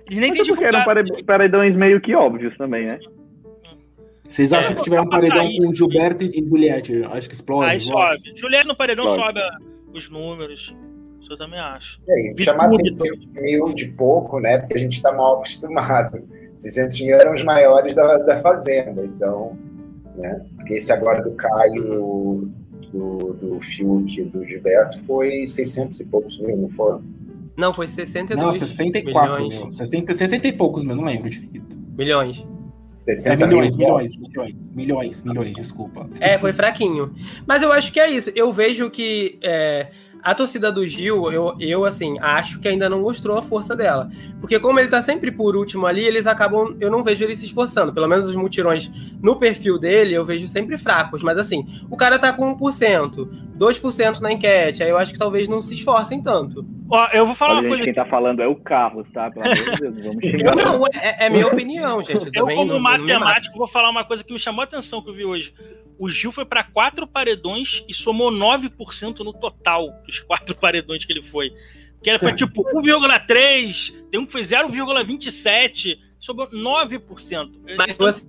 Eles nem Mas têm é porque eram divulgado. pare- paredões meio que óbvios também, né? Vocês acham É, que tiver um tá paredão aí. com Gilberto e Juliette? Acho que explode. Aí sobe. Juliette no paredão Sobe. sobe os números. Isso eu também acho. E aí, Vi chamar tudo. 600 mil de pouco, né? Porque a gente está mal acostumado. 600 mil eram os maiores da, da Fazenda, então, né? Porque esse agora do Caio, do, do Fiuk e do Gilberto foi 600 e poucos mil, não foram? não, foi 62 Não, 64 milhões. mil. 60, 60 e poucos mil, não lembro direito. milhões. 60 É milhões, mil milhões, milhões, milhões, milhões, desculpa. É, foi fraquinho. Mas eu acho que é isso. Eu vejo que é, a torcida do Gil, eu, eu, assim, acho que ainda não mostrou a força dela. Porque como ele tá sempre por último ali, eles acabam. Eu não vejo ele se esforçando. Pelo menos os mutirões no perfil dele, eu vejo sempre fracos. Mas assim, o cara tá com 1%, 2% na enquete. Aí eu acho que talvez não se esforcem tanto. Ó, eu vou falar Olha, uma gente, coisa quem tá falando é o Carlos, tá? Pelo amor de Deus, não vamos [LAUGHS] xingar. não, é, é minha [LAUGHS] opinião, gente. Eu, Eu, como não, não matemático, vou falar uma coisa que me chamou a atenção que eu vi hoje. O Gil foi para quatro paredões e somou 9% no total dos quatro [LAUGHS] paredões que ele foi. Que ele foi tipo 1,3, tem um que foi 0,27, sobrou 9%. Mas você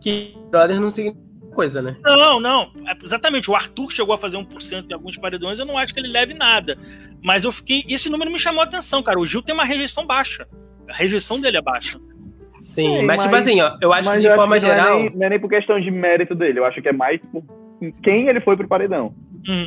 que brother não significa coisa, né? Não, não. É, Exatamente. O Arthur chegou a fazer 1% em alguns paredões, eu não acho que ele leve nada. Mas eu fiquei. Esse número me chamou a atenção, cara. O Gil tem uma rejeição baixa. A rejeição dele é baixa. Sim, Sim, mas, tipo mas- assim, ó, eu acho que de forma que não é geral. nem- Não é, nem, por questão de mérito dele, eu acho que é mais por quem ele foi pro paredão. Hum.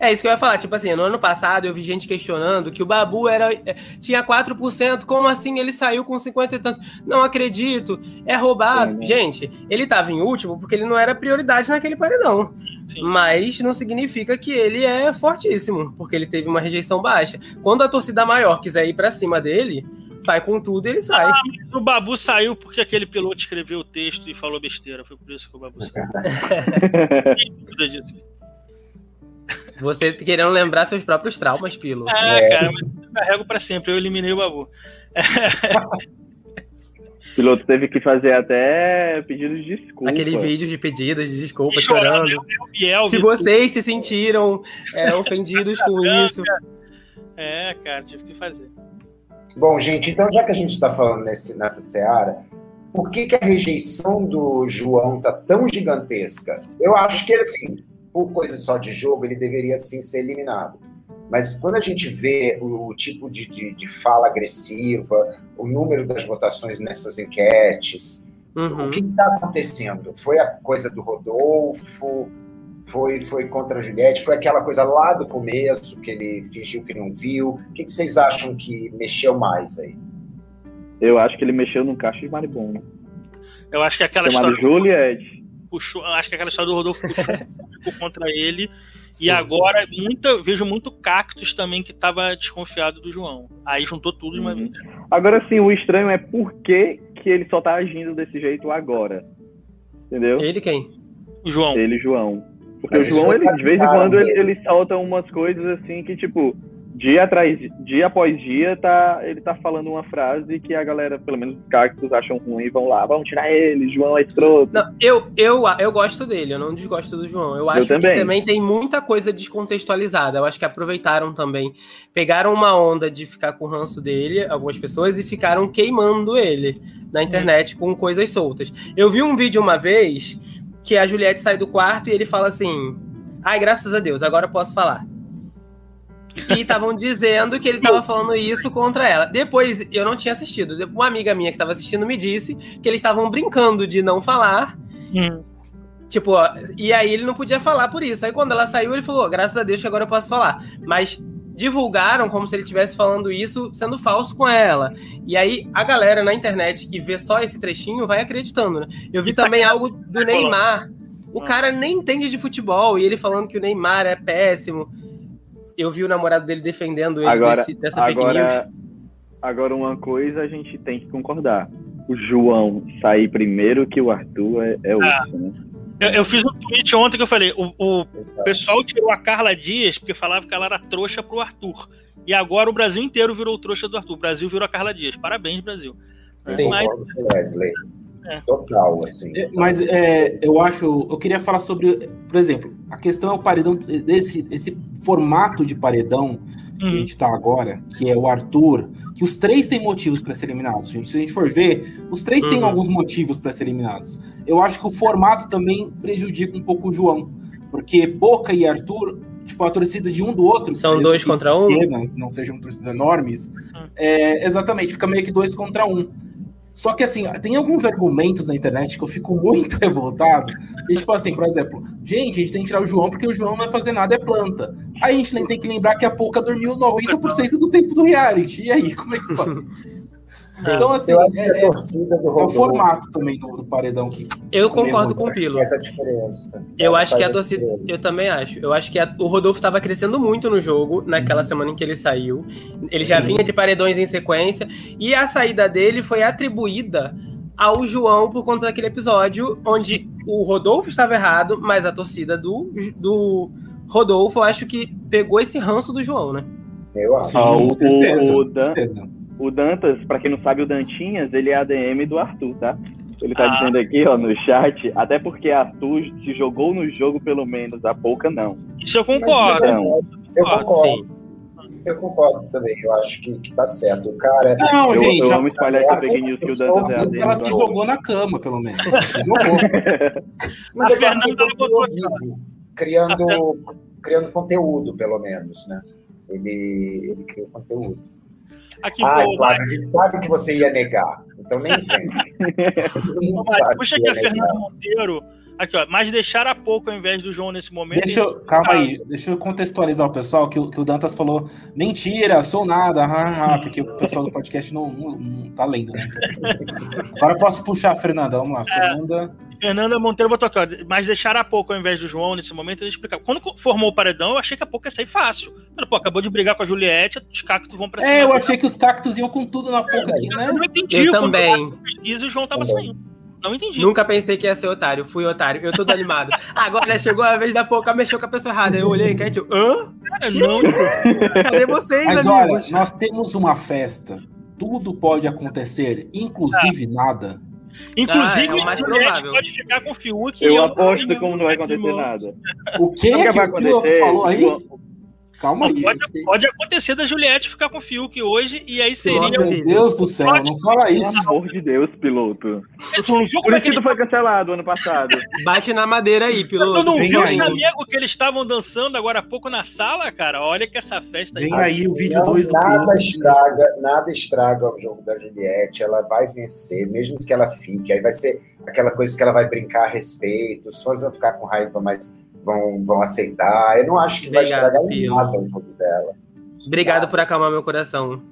É isso que eu ia falar. Tipo assim, no ano passado eu vi gente questionando que o Babu era, é, tinha 4%. Como assim ele saiu com 50 e tantos? Não acredito. É roubado. É, né? Gente, ele tava em último porque ele não era prioridade naquele paredão. Sim. Mas não significa que ele é fortíssimo, porque ele teve uma rejeição baixa. Quando a torcida maior quiser ir para cima dele, vai com tudo e ele sai. Ah, o Babu saiu porque aquele piloto escreveu o texto e falou besteira. Foi por isso que o Babu saiu. [LAUGHS] Você querendo lembrar seus próprios traumas, Pilo. Ah, é. cara, mas eu carrego pra sempre. Eu eliminei o Babu. [LAUGHS] O piloto teve que fazer até pedido de desculpa. Aquele vídeo de pedidos de desculpa, chorando. chorando. se vocês se sentiram é, ofendidos com isso. É, cara, tive que fazer. Bom, gente, então já que a gente está falando nesse, nessa seara, por que, que a rejeição do João tá tão gigantesca? Eu acho que ele, assim, por coisa só de jogo, ele deveria sim ser eliminado. Mas quando a gente vê o, o tipo de, de, de, fala agressiva, o número das votações nessas enquetes, uhum. o que está acontecendo? Foi a coisa do Rodolfo? Foi, foi contra a Juliette? Foi aquela coisa lá do começo que ele fingiu que não viu? O que, que vocês acham que mexeu mais aí? Eu acho que ele mexeu no caixa de maribondo. Eu acho que aquela Chamado história. Juliette puxou, acho que aquela história do Rodolfo puxou [LAUGHS] contra ele. Sim. E agora muita, vejo muito Cactus também que estava desconfiado do João. Aí juntou tudo de uma uhum. vez. Agora sim, o estranho é por que, que ele só tá agindo desse jeito agora. Entendeu? Ele quem? O João. Ele, João. Porque Mas o João, ele, de vez em quando, ele, ele solta umas coisas assim que, tipo, dia atrás, dia após dia, tá, ele tá falando uma frase que a galera, pelo menos os cactos, acham ruim e vão lá, vão tirar ele, João é escroto. Não, eu, eu, eu gosto dele, eu não desgosto do João. Eu acho eu também. que também tem muita coisa descontextualizada. Eu acho que aproveitaram também. Pegaram uma onda de ficar com o ranço dele, algumas pessoas, e ficaram queimando ele na internet com coisas soltas. Eu vi um vídeo uma vez que a Juliette sai do quarto e ele fala assim: Ai, graças a Deus, agora eu posso falar. E estavam dizendo que ele estava falando isso contra ela. Depois, eu não tinha assistido. Uma amiga minha que estava assistindo me disse que eles estavam brincando de não falar. Hum. Tipo, e aí ele não podia falar por isso. Aí quando ela saiu, ele falou: graças a Deus que agora eu posso falar. Mas divulgaram como se ele estivesse falando isso sendo falso com ela. E aí a galera na internet que vê só esse trechinho vai acreditando, né? Eu vi também algo do Neymar. O ah. cara nem entende de futebol e ele falando que o Neymar é péssimo eu vi o namorado dele defendendo ele agora, desse, dessa agora, fake news. Agora, uma coisa a gente tem que concordar. O João sair primeiro que o Arthur é, é outro, ah, né? Eu, eu, fiz um tweet ontem que eu falei: o, o pessoal tirou a Carla Dias porque falava que ela era trouxa pro Arthur. E agora o Brasil inteiro virou trouxa do Arthur. O Brasil virou a Carla Dias. Parabéns, Brasil. Sim, Mas... Wesley. É. Total, assim. É, mas é, eu acho, eu queria falar sobre, por exemplo, a questão é o paredão, desse esse formato de paredão que a uhum. gente está agora, que é o Arthur, que os três têm motivos para ser eliminados. Gente. Se a gente for ver, os três uhum. têm alguns motivos para ser eliminados. Eu acho que o formato também prejudica um pouco o João, porque Boca e Arthur, tipo, a torcida de um do outro. São dois contra um? Pequenas, não sejam torcidas enormes. Uhum. É, exatamente, fica meio que dois contra um. Só que, assim, tem alguns argumentos na internet que eu fico muito [LAUGHS] revoltado. E, tipo assim, por exemplo, gente, a gente tem que tirar o João porque o João não vai fazer nada, é planta. Aí a gente nem tem que lembrar que a Pouca dormiu 90% do tempo do reality. E aí, como é que faz? [LAUGHS] Então, assim, eu acho é, que a torcida do é o formato também do, do paredão que. Eu concordo com o Pilo. Essa diferença. Eu acho que a torcida. Eu também acho. Eu acho que a, o Rodolfo estava crescendo muito no jogo naquela uhum. semana em que ele saiu. Ele Sim. já vinha de paredões em sequência. E a saída dele foi atribuída ao João por conta daquele episódio onde o Rodolfo estava errado, mas a torcida do, do Rodolfo, eu acho que pegou esse ranço do João, né? Eu acho. Ah, o, o, certeza. O Dantas, para quem não sabe, o Dantinhas, ele é ADM do Arthur, tá? Ele tá ah. dizendo aqui, ó, no chat, até porque Arthur se jogou no jogo, pelo menos, a pouca não. Isso eu concordo. Então, eu concordo. Sim. Eu concordo também, eu acho que, que tá certo. O cara. Não, eu, gente, eu amo espalhar essa fake news que o Dantas é ADM. Ela se jogou na cama, pelo menos. Se [LAUGHS] jogou. a Fernanda botou criando, criando conteúdo, pelo menos, né? Ele, ele criou conteúdo. Aqui, ah, pô, Flávio, a gente sabe que você ia negar, então nem vem. [LAUGHS] Puxa que a Fernanda Monteiro Aqui, ó, mas deixar a pouco ao invés do João nesse momento. Deixa eu, calma aí, deixa eu contextualizar o pessoal que, o- que o Dantas falou. Mentira, sou nada, ah, ah", porque o pessoal do podcast não, não, não tá lendo, né? [LAUGHS] Agora eu posso puxar a Fernanda, vamos lá. Fernanda. Fernanda Monteiro botou aqui, ó, mas deixar a pouco ao invés do João nesse momento, ele explicar. Quando formou o paredão, eu achei que a pouco ia sair fácil. Falei, pô, acabou de brigar com a Juliette, os cactos vão pra cima. É, eu achei que os cactos iam com tudo na pouca aqui, né? Eu não entendi. Eu também. eu pesquisa, o João tava Também. saindo. Não entendi. Nunca pensei que ia ser otário, fui otário. Eu tô animado. [LAUGHS] Agora chegou a vez da pouca, mexeu com a pessoa errada. Eu olhei eu, hã? Cara, Que não, isso? Cadê vocês, Mas olha, amigos? nós temos uma festa. Tudo pode acontecer, inclusive nada. Inclusive, Ah, é o mais provável. pode ficar com o Fiuk. e Eu aposto como não vai acontecer nada. O que, que, que vai acontecer? falou aí? Calma aí. Pode, pode acontecer da Juliette ficar com o Fiuk hoje e aí seria. Meu Deus do céu, não fala Pelo isso. amor de Deus, piloto. Tu não viu Por é isso tu eles foi cancelado ano passado. [LAUGHS] Bate na madeira aí, piloto. Tu não Vem viu os aí. amigos que eles estavam dançando agora há pouco na sala, cara? Olha que essa festa aí. Vem aí o vídeo Não, 2 do nada piloto. estraga, nada estraga o jogo da Juliette. Ela vai vencer, mesmo que ela fique. Aí vai ser aquela coisa que ela vai brincar a respeito. Os fãs vão ficar com raiva, mas vão, vão aceitar. Eu não acho que vai Obrigado, estragar em Pio. nada o jogo dela. Obrigado por acalmar meu coração.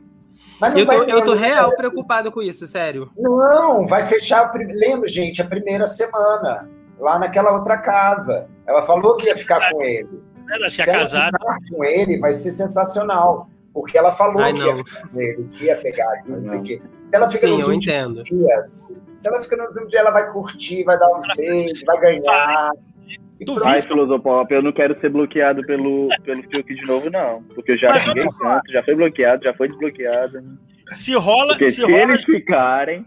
Eu tô, vai- eu tô real preocupado com isso, sério. Não, vai fechar. Lembra, gente, a primeira semana, lá naquela outra casa. Ela falou que ia ficar com ele. Ela Se ela casado. ficar com ele, vai ser sensacional. Porque ela falou Ai, que ia não. ficar com ele, que ia pegar aqui, não sei o quê. Se ela fica Sim, nos eu últimos entendo. dias, se ela fica nos últimos dias, ela vai curtir, vai dar uns beijos, vai ganhar. Tu. Ai, Filosopop, eu não quero ser bloqueado pelo, pelo Fiuk de novo, não. Porque eu já Mas xinguei tanto, já foi bloqueado, já foi desbloqueado. Se rola, Porque se se rola, eles ficarem.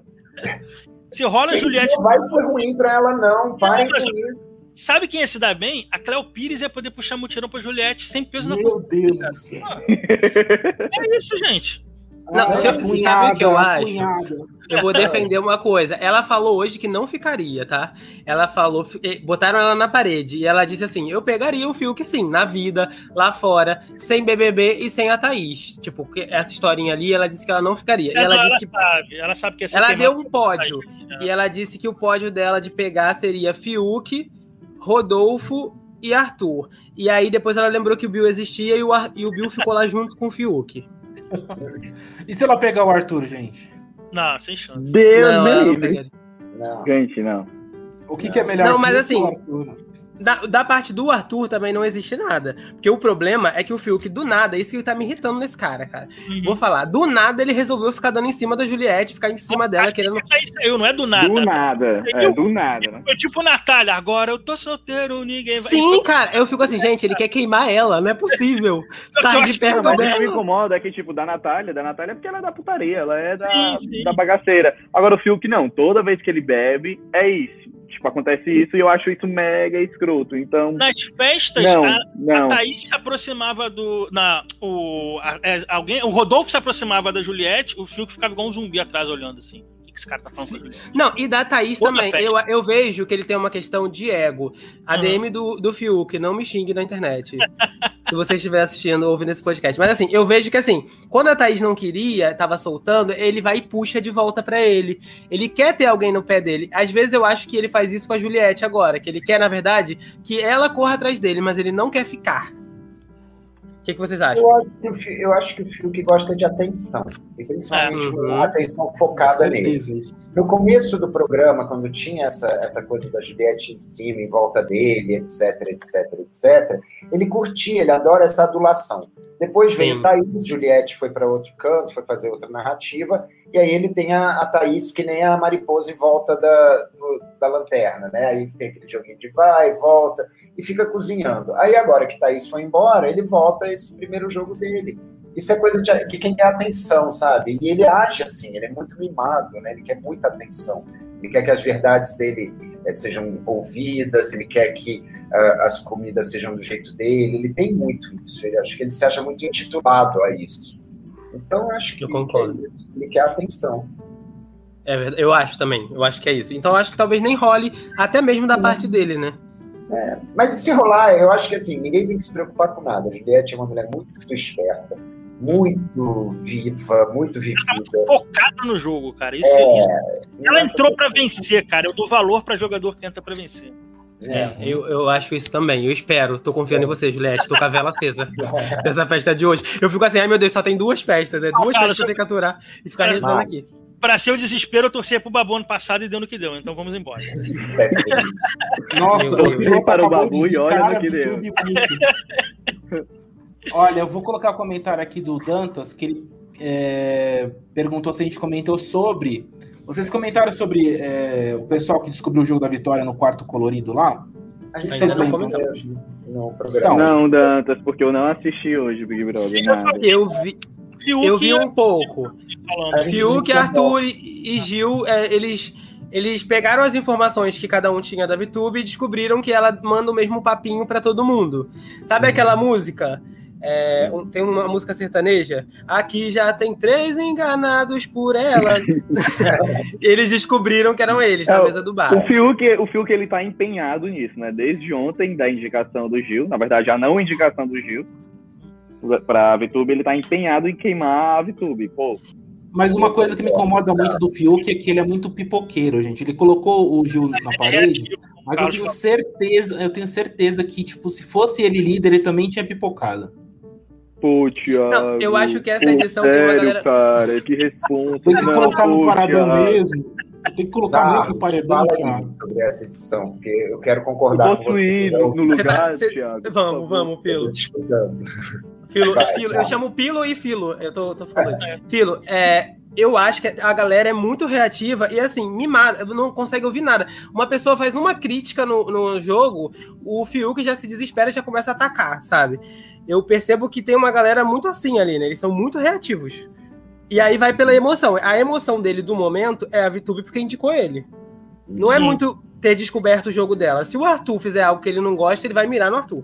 se rola Gente, Juliette. não vai ser ruim pra ela, não. Parem com isso. Sabe quem ia se dar bem? A Cléo Pires ia poder puxar mutirão pra Juliette sem peso na Meu Deus do céu. É isso, gente. Não, se eu- sabe o que eu acho? cunhada. Eu vou defender uma coisa. Ela falou hoje que não ficaria, tá? Ela falou, eh, botaram ela na parede e ela disse assim: eu pegaria o Fiuk sim, na vida, lá fora, sem BBB e sem a Thaís. Tipo, essa historinha ali, ela disse que ela não ficaria. E ela ela, disse que sabe, ela sabe que ela deu um pódio. E ela disse que o pódio dela de pegar seria Fiuk, Rodolfo e Arthur. E aí depois ela lembrou que o Bill existia e o, Ar- e o Bill ficou lá junto com o Fiuk. E se ela pegar o Arthur, gente? Não, sem chance. Deus Não, me não livre. Não. Gente, não. O que, que é melhor? Não, mas assim, Arthur? Da, da parte do Arthur também não existe nada. Porque o problema é que o Fiuk, do nada, isso que tá me irritando nesse cara, cara. Uhum. Vou falar, do nada ele resolveu ficar dando em cima da Juliette, ficar em cima dela, querendo. Aí saiu, não é do nada. Do nada. É, do nada, né? Foi tipo Natália, agora eu tô solteiro, ninguém vai. Sim, cara, eu fico assim, gente, ele quer queimar ela, não é possível. [LAUGHS] Sai de perto mas o que me dela. incomoda é que, tipo, da Natália, da Natália é porque ela é da putaria, ela é da, Sim, sim. da bagaceira. Agora o Fiuk não, toda vez que ele bebe, é isso. Tipo, acontece isso e eu acho isso mega escroto. Então, Nas festas, não, a, não. a Thaís se aproximava do. Na, o, a- é, alguém, o Rodolfo se aproximava da Juliette, o Fiuk ficava igual um zumbi atrás olhando assim. Que esse cara tá falando? Não, e da Thaís Outra também. festa. Eu, eu vejo que ele tem uma questão de ego. A Uhum. DM do, do Fiuk, não me xingue na internet. se você estiver assistindo ou ouvindo esse podcast. Mas assim, eu vejo que assim, quando a Thaís não queria, tava soltando, ele vai e puxa de volta pra ele. Ele quer ter alguém no pé dele. Às vezes eu acho que ele faz isso com a Juliette agora, que ele quer, na verdade, que ela corra atrás dele, mas ele não quer ficar. O que, que vocês acham? Eu acho, que o eu acho que o Fiuk gosta de atenção. E principalmente uhum. uma atenção focada nele. No começo do programa, quando tinha essa, essa coisa da Juliette em cima, em volta dele, etc, etc, etc, ele curtia, ele adora essa adulação. Depois veio Sim. Thaís, Juliette foi para outro canto, foi fazer outra narrativa, e aí ele tem a, a Thaís que nem a mariposa em volta da, da lanterna, né? Aí tem aquele joguinho de vai, volta, e fica cozinhando. Aí agora que Thaís foi embora, ele volta a esse primeiro jogo dele. Isso é coisa de, de quem quer atenção, sabe? E ele age assim, ele é muito mimado, né? Ele quer muita atenção. Ele quer que as verdades dele eh, sejam ouvidas, ele quer que ah, as comidas sejam do jeito dele. Ele tem muito isso. Ele acho que ele se acha muito intitulado a isso. Então, eu acho que Eu concordo. que é isso. ele quer atenção. É verdade, eu acho também. Eu acho que é isso. Então eu acho que talvez nem role, até mesmo da parte dele, né? Mas se rolar, eu acho que assim, ninguém tem que se preocupar com nada. A Juliette é uma mulher muito esperta, muito viva, muito vivida. Focada no jogo, cara. Isso, É, isso- Ela entrou pra vencer, cara. Eu dou valor pra jogador que entra pra vencer. É, eu, eu acho isso também. Eu espero. Tô confiando em você, Juliette. Tô com a vela acesa [LAUGHS] dessa festa de hoje. Eu fico assim, ai meu Deus, só tem duas festas. É duas festas que eu tenho que aturar e ficar rezando aqui. Pra ser o desespero, eu torcia pro Babu ano passado e deu no que deu. Então vamos embora. [LAUGHS] Nossa, eu para o Babu e olha no que deu. [LAUGHS] Olha, eu vou colocar o um comentário aqui do Dantas, que ele é, perguntou se a gente comentou sobre. Vocês comentaram sobre é, o pessoal que descobriu o jogo da vitória no quarto colorido lá? A gente ainda não comentou. Não, então, não, Dantas, porque eu não assisti hoje Big Brother. Nada. Eu vi. Fiuk eu vi um pouco. Fiuk, Arthur e, e Gil, é, eles, eles pegaram as informações que cada um tinha da VTube e descobriram que ela manda o mesmo papinho para todo mundo. Sabe uhum. aquela música? É, um, tem uma música sertaneja. Aqui já tem três enganados por ela. [LAUGHS] eles descobriram que eram eles é, na mesa do bar. O Fiuk, o Fiuk ele tá empenhado nisso, né? Desde ontem, da indicação do Gil. Na verdade, já não indicação do Gil para a VTube, ele tá empenhado em queimar a VTube. Pô. Mas uma coisa que me incomoda muito do Fiuk é que ele é muito pipoqueiro, gente. Ele colocou o Gil na parede, mas eu tenho certeza, eu tenho certeza que, tipo, se fosse ele líder, ele também tinha pipocado. Pô, Thiago. Não, eu acho que essa edição sério, tem uma galera. Cara, que responsa. Tem que colocar no paradão Thiago. mesmo. Tem que colocar tá, muito no paredão, Thiago. sobre essa edição, porque eu quero concordar eu posso com você. Ir no lugar, tá, cê... Thiago. Vamos, vamos, Pelo. Filo, vai, Filo, eu chamo Pilo e Filo. Eu tô, tô falando. Filo, é, eu acho que a galera é muito reativa e assim, mimada, não consegue ouvir nada. Uma pessoa faz uma crítica no, no jogo, o Fiuk já se desespera e já começa a atacar, sabe? Eu percebo que tem uma galera muito assim ali, né? Eles são muito reativos. E aí vai pela emoção. A emoção dele do momento é a VTube porque indicou ele. Não é muito ter descoberto o jogo dela. Se o Arthur fizer algo que ele não gosta, ele vai mirar no Arthur.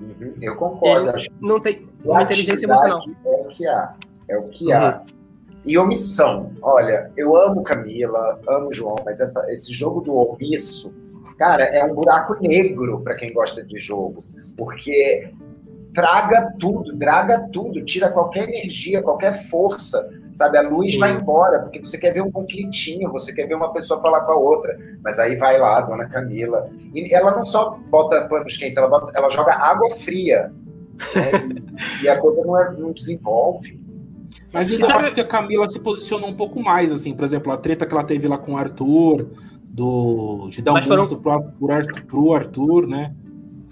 Uhum, eu concordo. Ele não tem uma inteligência emocional. É o que há. É o que uhum. há. E omissão. Olha, eu amo Camila, amo João, mas essa, esse jogo do omisso, cara, é um buraco negro para quem gosta de jogo. Porque traga tudo, draga tudo, tira qualquer energia, qualquer força, sabe? A luz Sim. vai embora, porque você quer ver um conflitinho, você quer ver uma pessoa falar com a outra, mas aí vai lá, a dona Camila, e ela não só bota panos quentes, ela, bota, ela joga água fria, né? e a coisa não, é, não desenvolve. Mas eu sabe... acho que a Camila se posicionou um pouco mais, assim, por exemplo, a treta que ela teve lá com o Arthur, do, de dar um foram... pro, Arthur, pro Arthur, né?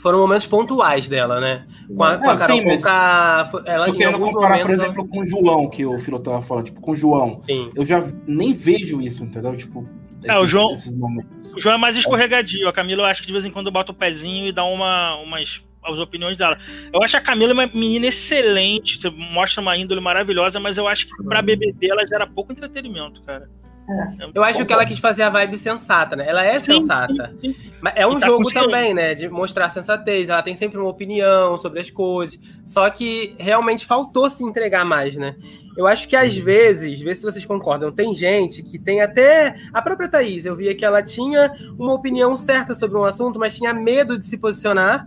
Foram momentos pontuais dela, né? Com a, com a Carol sim, Conká, ela em alguns comparar, momentos... por exemplo, com o João, que o Filo tava falando, tipo, com o João. Sim. Eu já nem vejo isso, entendeu? Tipo, esses, é, o João, o João é mais escorregadio. A Camila, eu acho que de vez em quando bota o pezinho e dá uma, umas as opiniões dela. Eu acho a Camila uma menina excelente, mostra uma índole maravilhosa, mas eu acho que pra BBB ela gera pouco entretenimento, cara. É. Eu acho que ela quis fazer a vibe sensata, né? Ela é sensata. Mas é um tá jogo também, né? De mostrar sensatez. Ela tem sempre uma opinião sobre as coisas. Só que realmente faltou se entregar mais, né? Eu acho que às vezes, vê se vocês concordam, tem gente que tem até. A própria Thaís, eu via que ela tinha uma opinião certa sobre um assunto, mas tinha medo de se posicionar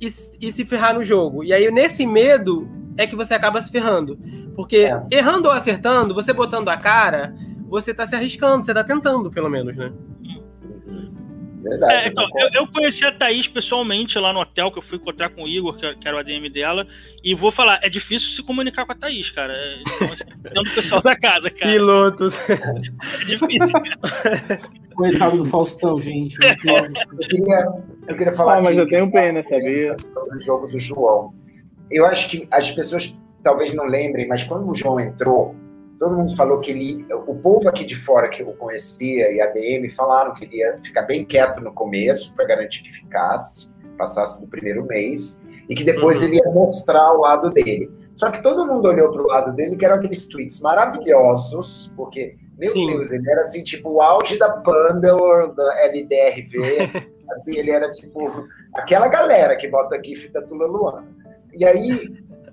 e, e se ferrar no jogo. E aí, nesse medo, é que você acaba se ferrando. Porque é. errando ou acertando, você botando a cara você tá se arriscando, você tá tentando, pelo menos, né? Verdade. É, então, eu, eu, conheci a Thaís pessoalmente lá no hotel, que eu fui encontrar com o Igor, que, que era o ADM dela, e vou falar, é difícil se comunicar com a Thaís, cara. É, então, assim, [LAUGHS] o pessoal da casa, cara. Pilotos. É difícil, cara. Coitado do Faustão, gente. Eu queria, eu queria falar. Ah, mas eu tenho pena, sabia? Sobre o jogo do João. Eu acho que as pessoas talvez não lembrem, mas quando o João entrou, todo mundo falou que ele, o povo aqui de fora que o conhecia e a DM falaram que ele ia ficar bem quieto no começo para garantir que ficasse, passasse do primeiro mês e que depois uhum. ele ia mostrar o lado dele. Só que todo mundo olhou para o lado dele que eram aqueles tweets maravilhosos, porque meu Sim. Deus, ele era assim tipo o auge da Pandor, da LDRV, [LAUGHS] assim ele era tipo aquela galera que bota GIF da Tula Luana. E aí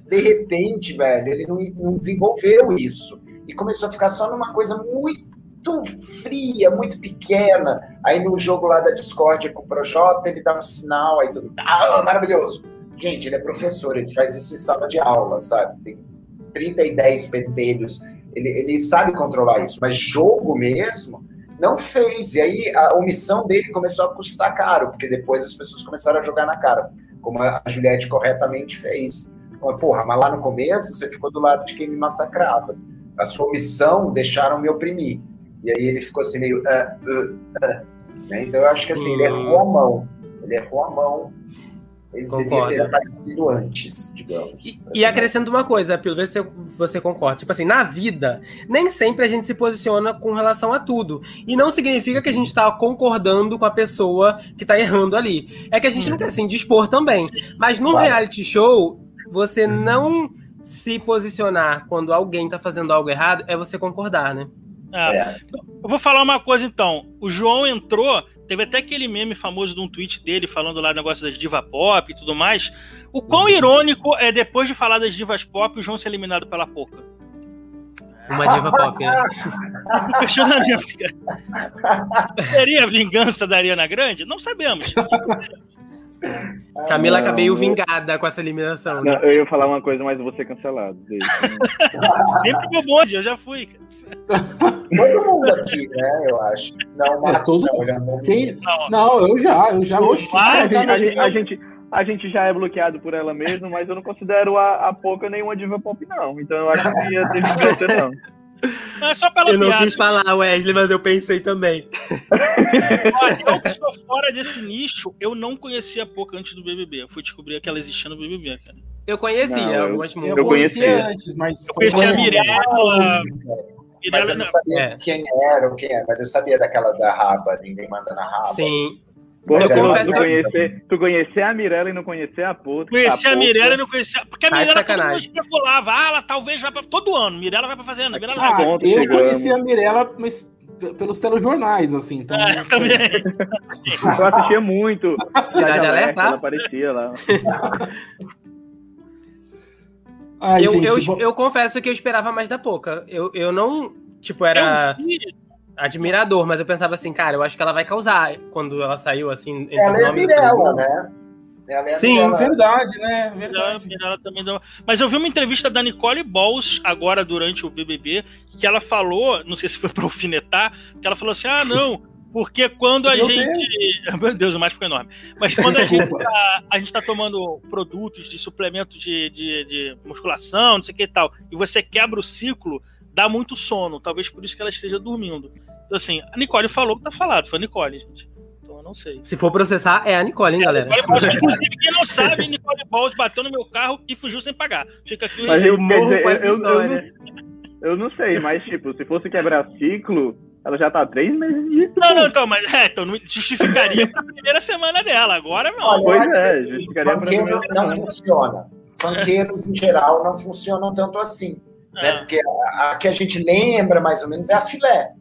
de repente, velho, ele não, não desenvolveu isso e começou a ficar só numa coisa muito fria, muito pequena. Aí no jogo lá da Discord com o Projota, ele dá um sinal, aí tudo, ah, maravilhoso. Gente, ele é professor, ele faz isso em sala de aula, sabe? Tem 30 e 10 pentelhos, ele, ele sabe controlar isso, mas jogo mesmo, não fez. E aí a omissão dele começou a custar caro, porque depois as pessoas começaram a jogar na cara, como a Juliette corretamente fez. Porra, mas lá no começo você ficou do lado de quem me massacrava. A sua omissão deixaram me oprimir. E aí ele ficou assim meio. Uh, uh, uh, né? Então eu acho que assim, ele errou a mão. Ele errou a mão ele Concordo. devia ter aparecido antes, digamos. E, e acrescento uma coisa, Pilo, vê se você concorda. Tipo assim, na vida, nem sempre a gente se posiciona com relação a tudo. E não significa que a gente está concordando com a pessoa que está errando ali. É que a gente hum. não quer se indispor também. Mas no claro. reality show, você não se posicionar quando alguém está fazendo algo errado é você concordar, né? É. É. Eu vou falar uma coisa então. O João entrou Teve até aquele meme famoso de um tweet dele falando lá do negócio das diva pop e tudo mais. O quão irônico é depois de falar das divas pop o João ser eliminado pela Poca. Uma diva pop, né? Um questionamento, cara. Seria vingança da Ariana Grande? Não sabemos. [LAUGHS] [LAUGHS] Camila acabei vingada com essa eliminação. Né? Não, eu ia falar uma coisa, mas eu vou ser cancelado. Sempre [LAUGHS] meu bonde, eu já fui. Todo mundo aqui, né? Eu acho. Não, Marcos, é, todo... não, Quem... não, eu já, eu já. Oxi, a, gente, a, gente, a, gente, a gente já é bloqueado por ela mesmo, mas eu não considero a, a Poca nenhuma diva pop, não. Então eu acho que ia ter que não. Não é só pela eu não piada. quis falar, Wesley, mas eu pensei também. Olha, eu que estou fora desse nicho, eu não conhecia a Poca antes do BBB. Eu fui descobrir que ela existia no BBB, cara. Eu conhecia não, algumas músicas. Eu, eu conhecia antes, mas. Eu conhecia a Mirella. Mas eu não sabia é. quem era ou quem era, mas eu sabia daquela da raba, ninguém manda na raba. Sim. Pô, eu confesso tu, conhecer, tu conhecer a Mirella e não conhecer a puta. Conhecer a, a Mirella e não conhecer. Porque a Mirella todo mundo especulava. Ah, ela talvez vá pra. Todo ano. Mirella vai pra fazenda. Mirella ah, vai. Eu conheci a Mirella, mas pelos telejornais, assim. Então, é, também. eu assistia muito. [LAUGHS] Cidade Alerta. Ela aparecia lá. Ai, eu, gente, eu, vou... eu, confesso que eu esperava mais da Poca. Eu, eu não, tipo, era admirador, mas eu pensava assim, cara, eu acho que ela vai causar quando ela saiu, assim... Ela é a Mirella, né? Ela é Sim, Mirella. verdade, né? Verdade. Ela também deu... Mas eu vi uma entrevista da Nicole Balls agora durante o BBB, que ela falou, não sei se foi para alfinetar, que ela falou assim, ah, não... Porque quando a Meu gente. Deus. [LAUGHS] Meu Deus, o mais ficou enorme. Mas quando a [LAUGHS] gente, tá, a gente tá tomando produtos de suplemento de, de, de, musculação, não sei o que e tal, e você quebra o ciclo, dá muito sono. Talvez por isso que ela esteja dormindo. Então, assim, a Nicole falou que tá falado, foi a Nicole, gente. Então eu não sei. Se for processar, é a Nicole, hein, é, galera? Nicole, inclusive, quem não sabe, Nicole Balls bateu no meu carro e fugiu sem pagar. Fica aqui mas eu morro com essa eu, história. Eu, eu, não, eu não sei, mas, tipo, se fosse quebrar ciclo ela já tá três meses de. Não, não, então, mas é, então não justificaria pra primeira semana dela. Agora não. Olha, pois é, justificaria pra primeira não semana. funciona. Funkeiros, em geral, não funcionam tanto assim. É. Né? Porque a, a, que a gente lembra, mais ou menos, é a filé.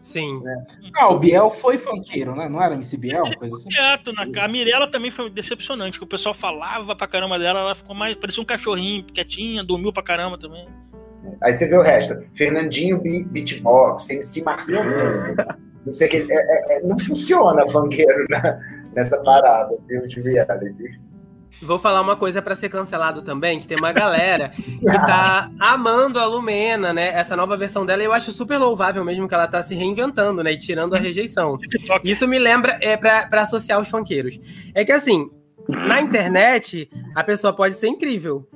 Sim. É. Ah, o Biel foi funkeiro, né? Não era MC Biel? Coisa assim? Na... A Mirella também foi decepcionante, que o pessoal falava pra caramba dela, ela ficou mais. parecia um cachorrinho, quietinha, dormiu pra caramba também. Aí você vê o resto. Fernandinho Beatbox, MC Marcinho, não sei o que. É, é, é, não funciona funkeiro na, nessa parada, viu, de reality. Vou falar uma coisa para ser cancelado também, que tem uma galera que tá [LAUGHS] amando a Lumena, né? Essa nova versão dela, eu acho super louvável mesmo que ela tá se reinventando, né? E tirando a rejeição. Isso me lembra, é para associar os funkeiros. É que assim, na internet, a pessoa pode ser incrível.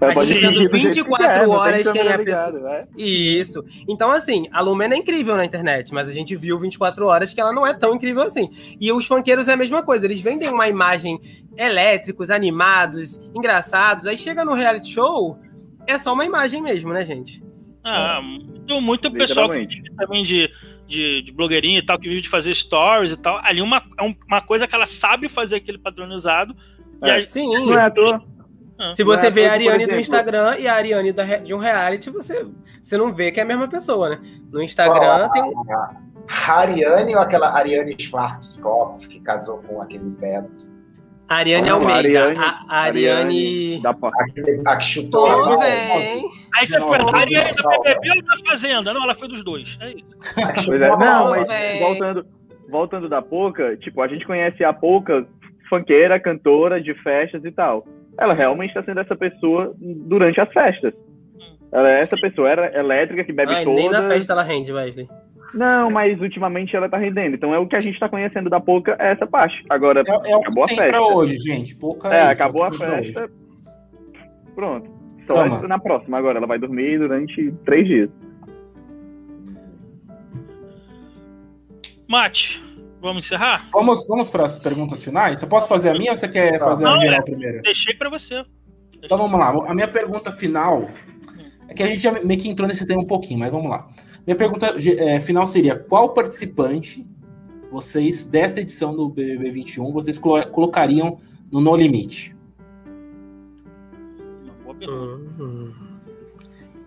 A gente tendo 24 que horas quem é a pessoa. Ligado, né? Isso. Então, assim, a Lumena é incrível na internet, mas a gente viu 24 horas que ela não é tão incrível assim. E os funkeiros é a mesma coisa, eles vendem uma imagem elétricos, animados, engraçados, aí chega no reality show, é só uma imagem mesmo, né, gente? Ah, muito, muito pessoal que vive também de, de, de blogueirinha e tal, que vive de fazer stories e tal. Ali uma, é uma coisa que ela sabe fazer aquele padronizado. É, aí, sim. Não é à toa. Ah. Se você vê a Ariane do Instagram e a Ariane da, de um reality, você, você não vê que é a mesma pessoa, né? No Instagram tem. A Ariane ou aquela Ariane Schwarzkopf que casou com aquele Beto? Ariane Almeida. Ariane, a, a Ariane. Da a, que chutou. Oh, Aí você foi. A Ariane da BBB ou da Fazenda? Não, ela foi dos dois. É isso. Pois é. Não, mas voltando, voltando da Poca, tipo, a gente conhece a Poca funkeira, cantora de festas e tal ela realmente está sendo essa pessoa durante as festas. Ela é essa pessoa era elétrica que bebe Ai, toda. Nem na festa ela rende, Wesley. Não, mas ultimamente ela tá rendendo. Então é o que a gente tá conhecendo da Poca, é essa parte. Agora, é, é acabou a festa. hoje, gente. Poca é, é isso, acabou a festa. Hoje. Pronto. Só Toma. na próxima agora. Ela vai dormir durante três dias. Mate, vamos encerrar? Vamos, vamos para as perguntas finais? Você posso fazer a minha ou você quer fazer Não, a geral é, primeiro? Deixei para você. Então vamos lá. A minha pergunta final é que a gente já meio que entrou nesse tema um pouquinho, mas vamos lá. Minha pergunta é, final seria: qual participante vocês dessa edição do BBB 21 vocês colocariam no No Limite? Uhum.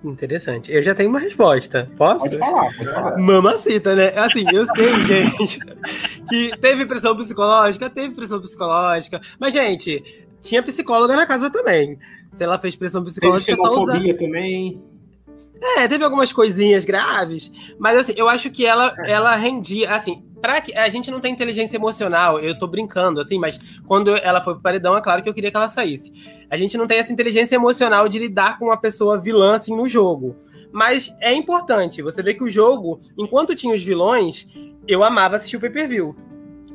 Interessante. Eu já tenho uma resposta. Posso? Pode falar, pode falar. Mamacita, né? Assim, eu sei, [LAUGHS] gente, que teve pressão psicológica, teve pressão psicológica. Mas, gente, tinha psicóloga na casa também. Se ela fez pressão psicológica, teve só usar. também. É, teve algumas coisinhas graves, mas assim, eu acho que ela, é. ela rendia, assim, para que a gente não tem inteligência emocional, eu tô brincando assim, mas quando ela foi pro paredão, é claro que eu queria que ela saísse. A gente não tem essa inteligência emocional de lidar com uma pessoa vilã assim no jogo. Mas é importante, você vê que o jogo, enquanto tinha os vilões, eu amava assistir o pay-per-view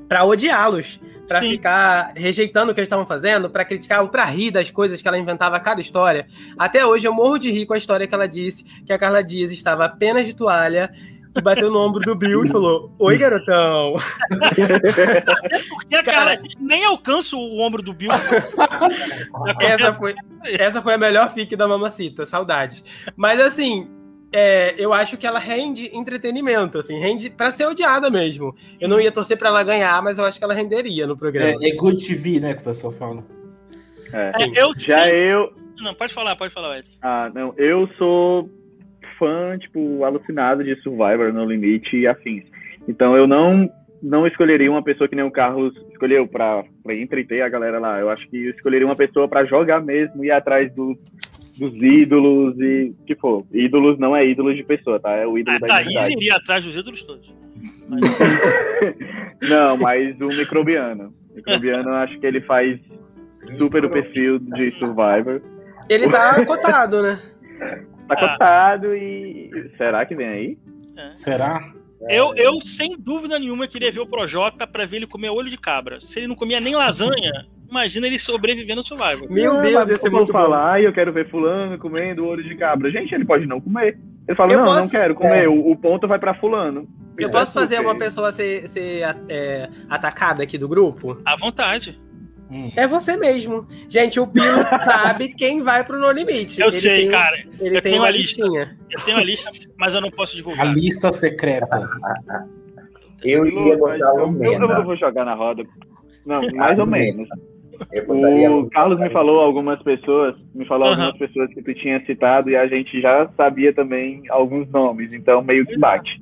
para odiá-los para ficar rejeitando o que eles estavam fazendo, para criticar ou para rir das coisas que ela inventava a cada história. Até hoje eu morro de rir com a história que ela disse que a Carla Dias estava apenas de toalha e bateu no ombro do Bill e falou: Oi, garotão. porque [LAUGHS] a Carla nem alcança o ombro do Bill. [LAUGHS] essa, foi, essa foi a melhor fic da Mamacita, saudade. Mas assim, é, eu acho que ela rende entretenimento, assim, rende para ser odiada mesmo. Eu não ia torcer para ela ganhar, mas eu acho que ela renderia no programa. É, é good TV, né, que o pessoal fala. É. Sim, eu já sim. eu. Não, pode falar, pode falar, Ed. Ah, não, eu sou fã, tipo, alucinado de Survivor no limite e afins. Então eu não não escolheria uma pessoa que nem o Carlos escolheu para entreter a galera lá. Eu acho que eu escolheria uma pessoa para jogar mesmo e ir atrás do, dos ídolos e, tipo, ídolos não é ídolo de pessoa, tá? É o ídolo ah, da Thaís identidade. iria atrás dos ídolos todos. [LAUGHS] não, mas o microbiano. O microbiano, acho que ele faz super o perfil de Survivor. Ele tá [LAUGHS] cotado, né? Tá ah. cotado e. Será que vem aí? É. Será? Eu, eu, sem dúvida nenhuma, queria ver o Projota pra ver ele comer olho de cabra. Se ele não comia nem lasanha, Imagina ele sobrevivendo no Survivor. Meu Deus, esse é muito falar, e eu quero ver fulano comendo olho de cabra. Gente, ele pode não comer. Ele fala, eu não, posso... não quero comer, é. o, o, ponto vai para fulano. Eu posso fazer uma pessoa ser, ser é, atacada aqui do grupo? À vontade. Hum. É você mesmo. Gente, o Pilo [LAUGHS] sabe quem vai pro No Limite. Eu ele sei, tem, cara. Ele tem uma listinha. Eu tenho a lista, mas eu não posso divulgar. A lista secreta. eu ia botar o eu, eu, vou jogar na roda. Não, mais ou menos. O Carlos me falou algumas pessoas, me falou uhum. algumas pessoas que tu tinha citado e a gente já sabia também alguns nomes, então meio que bate.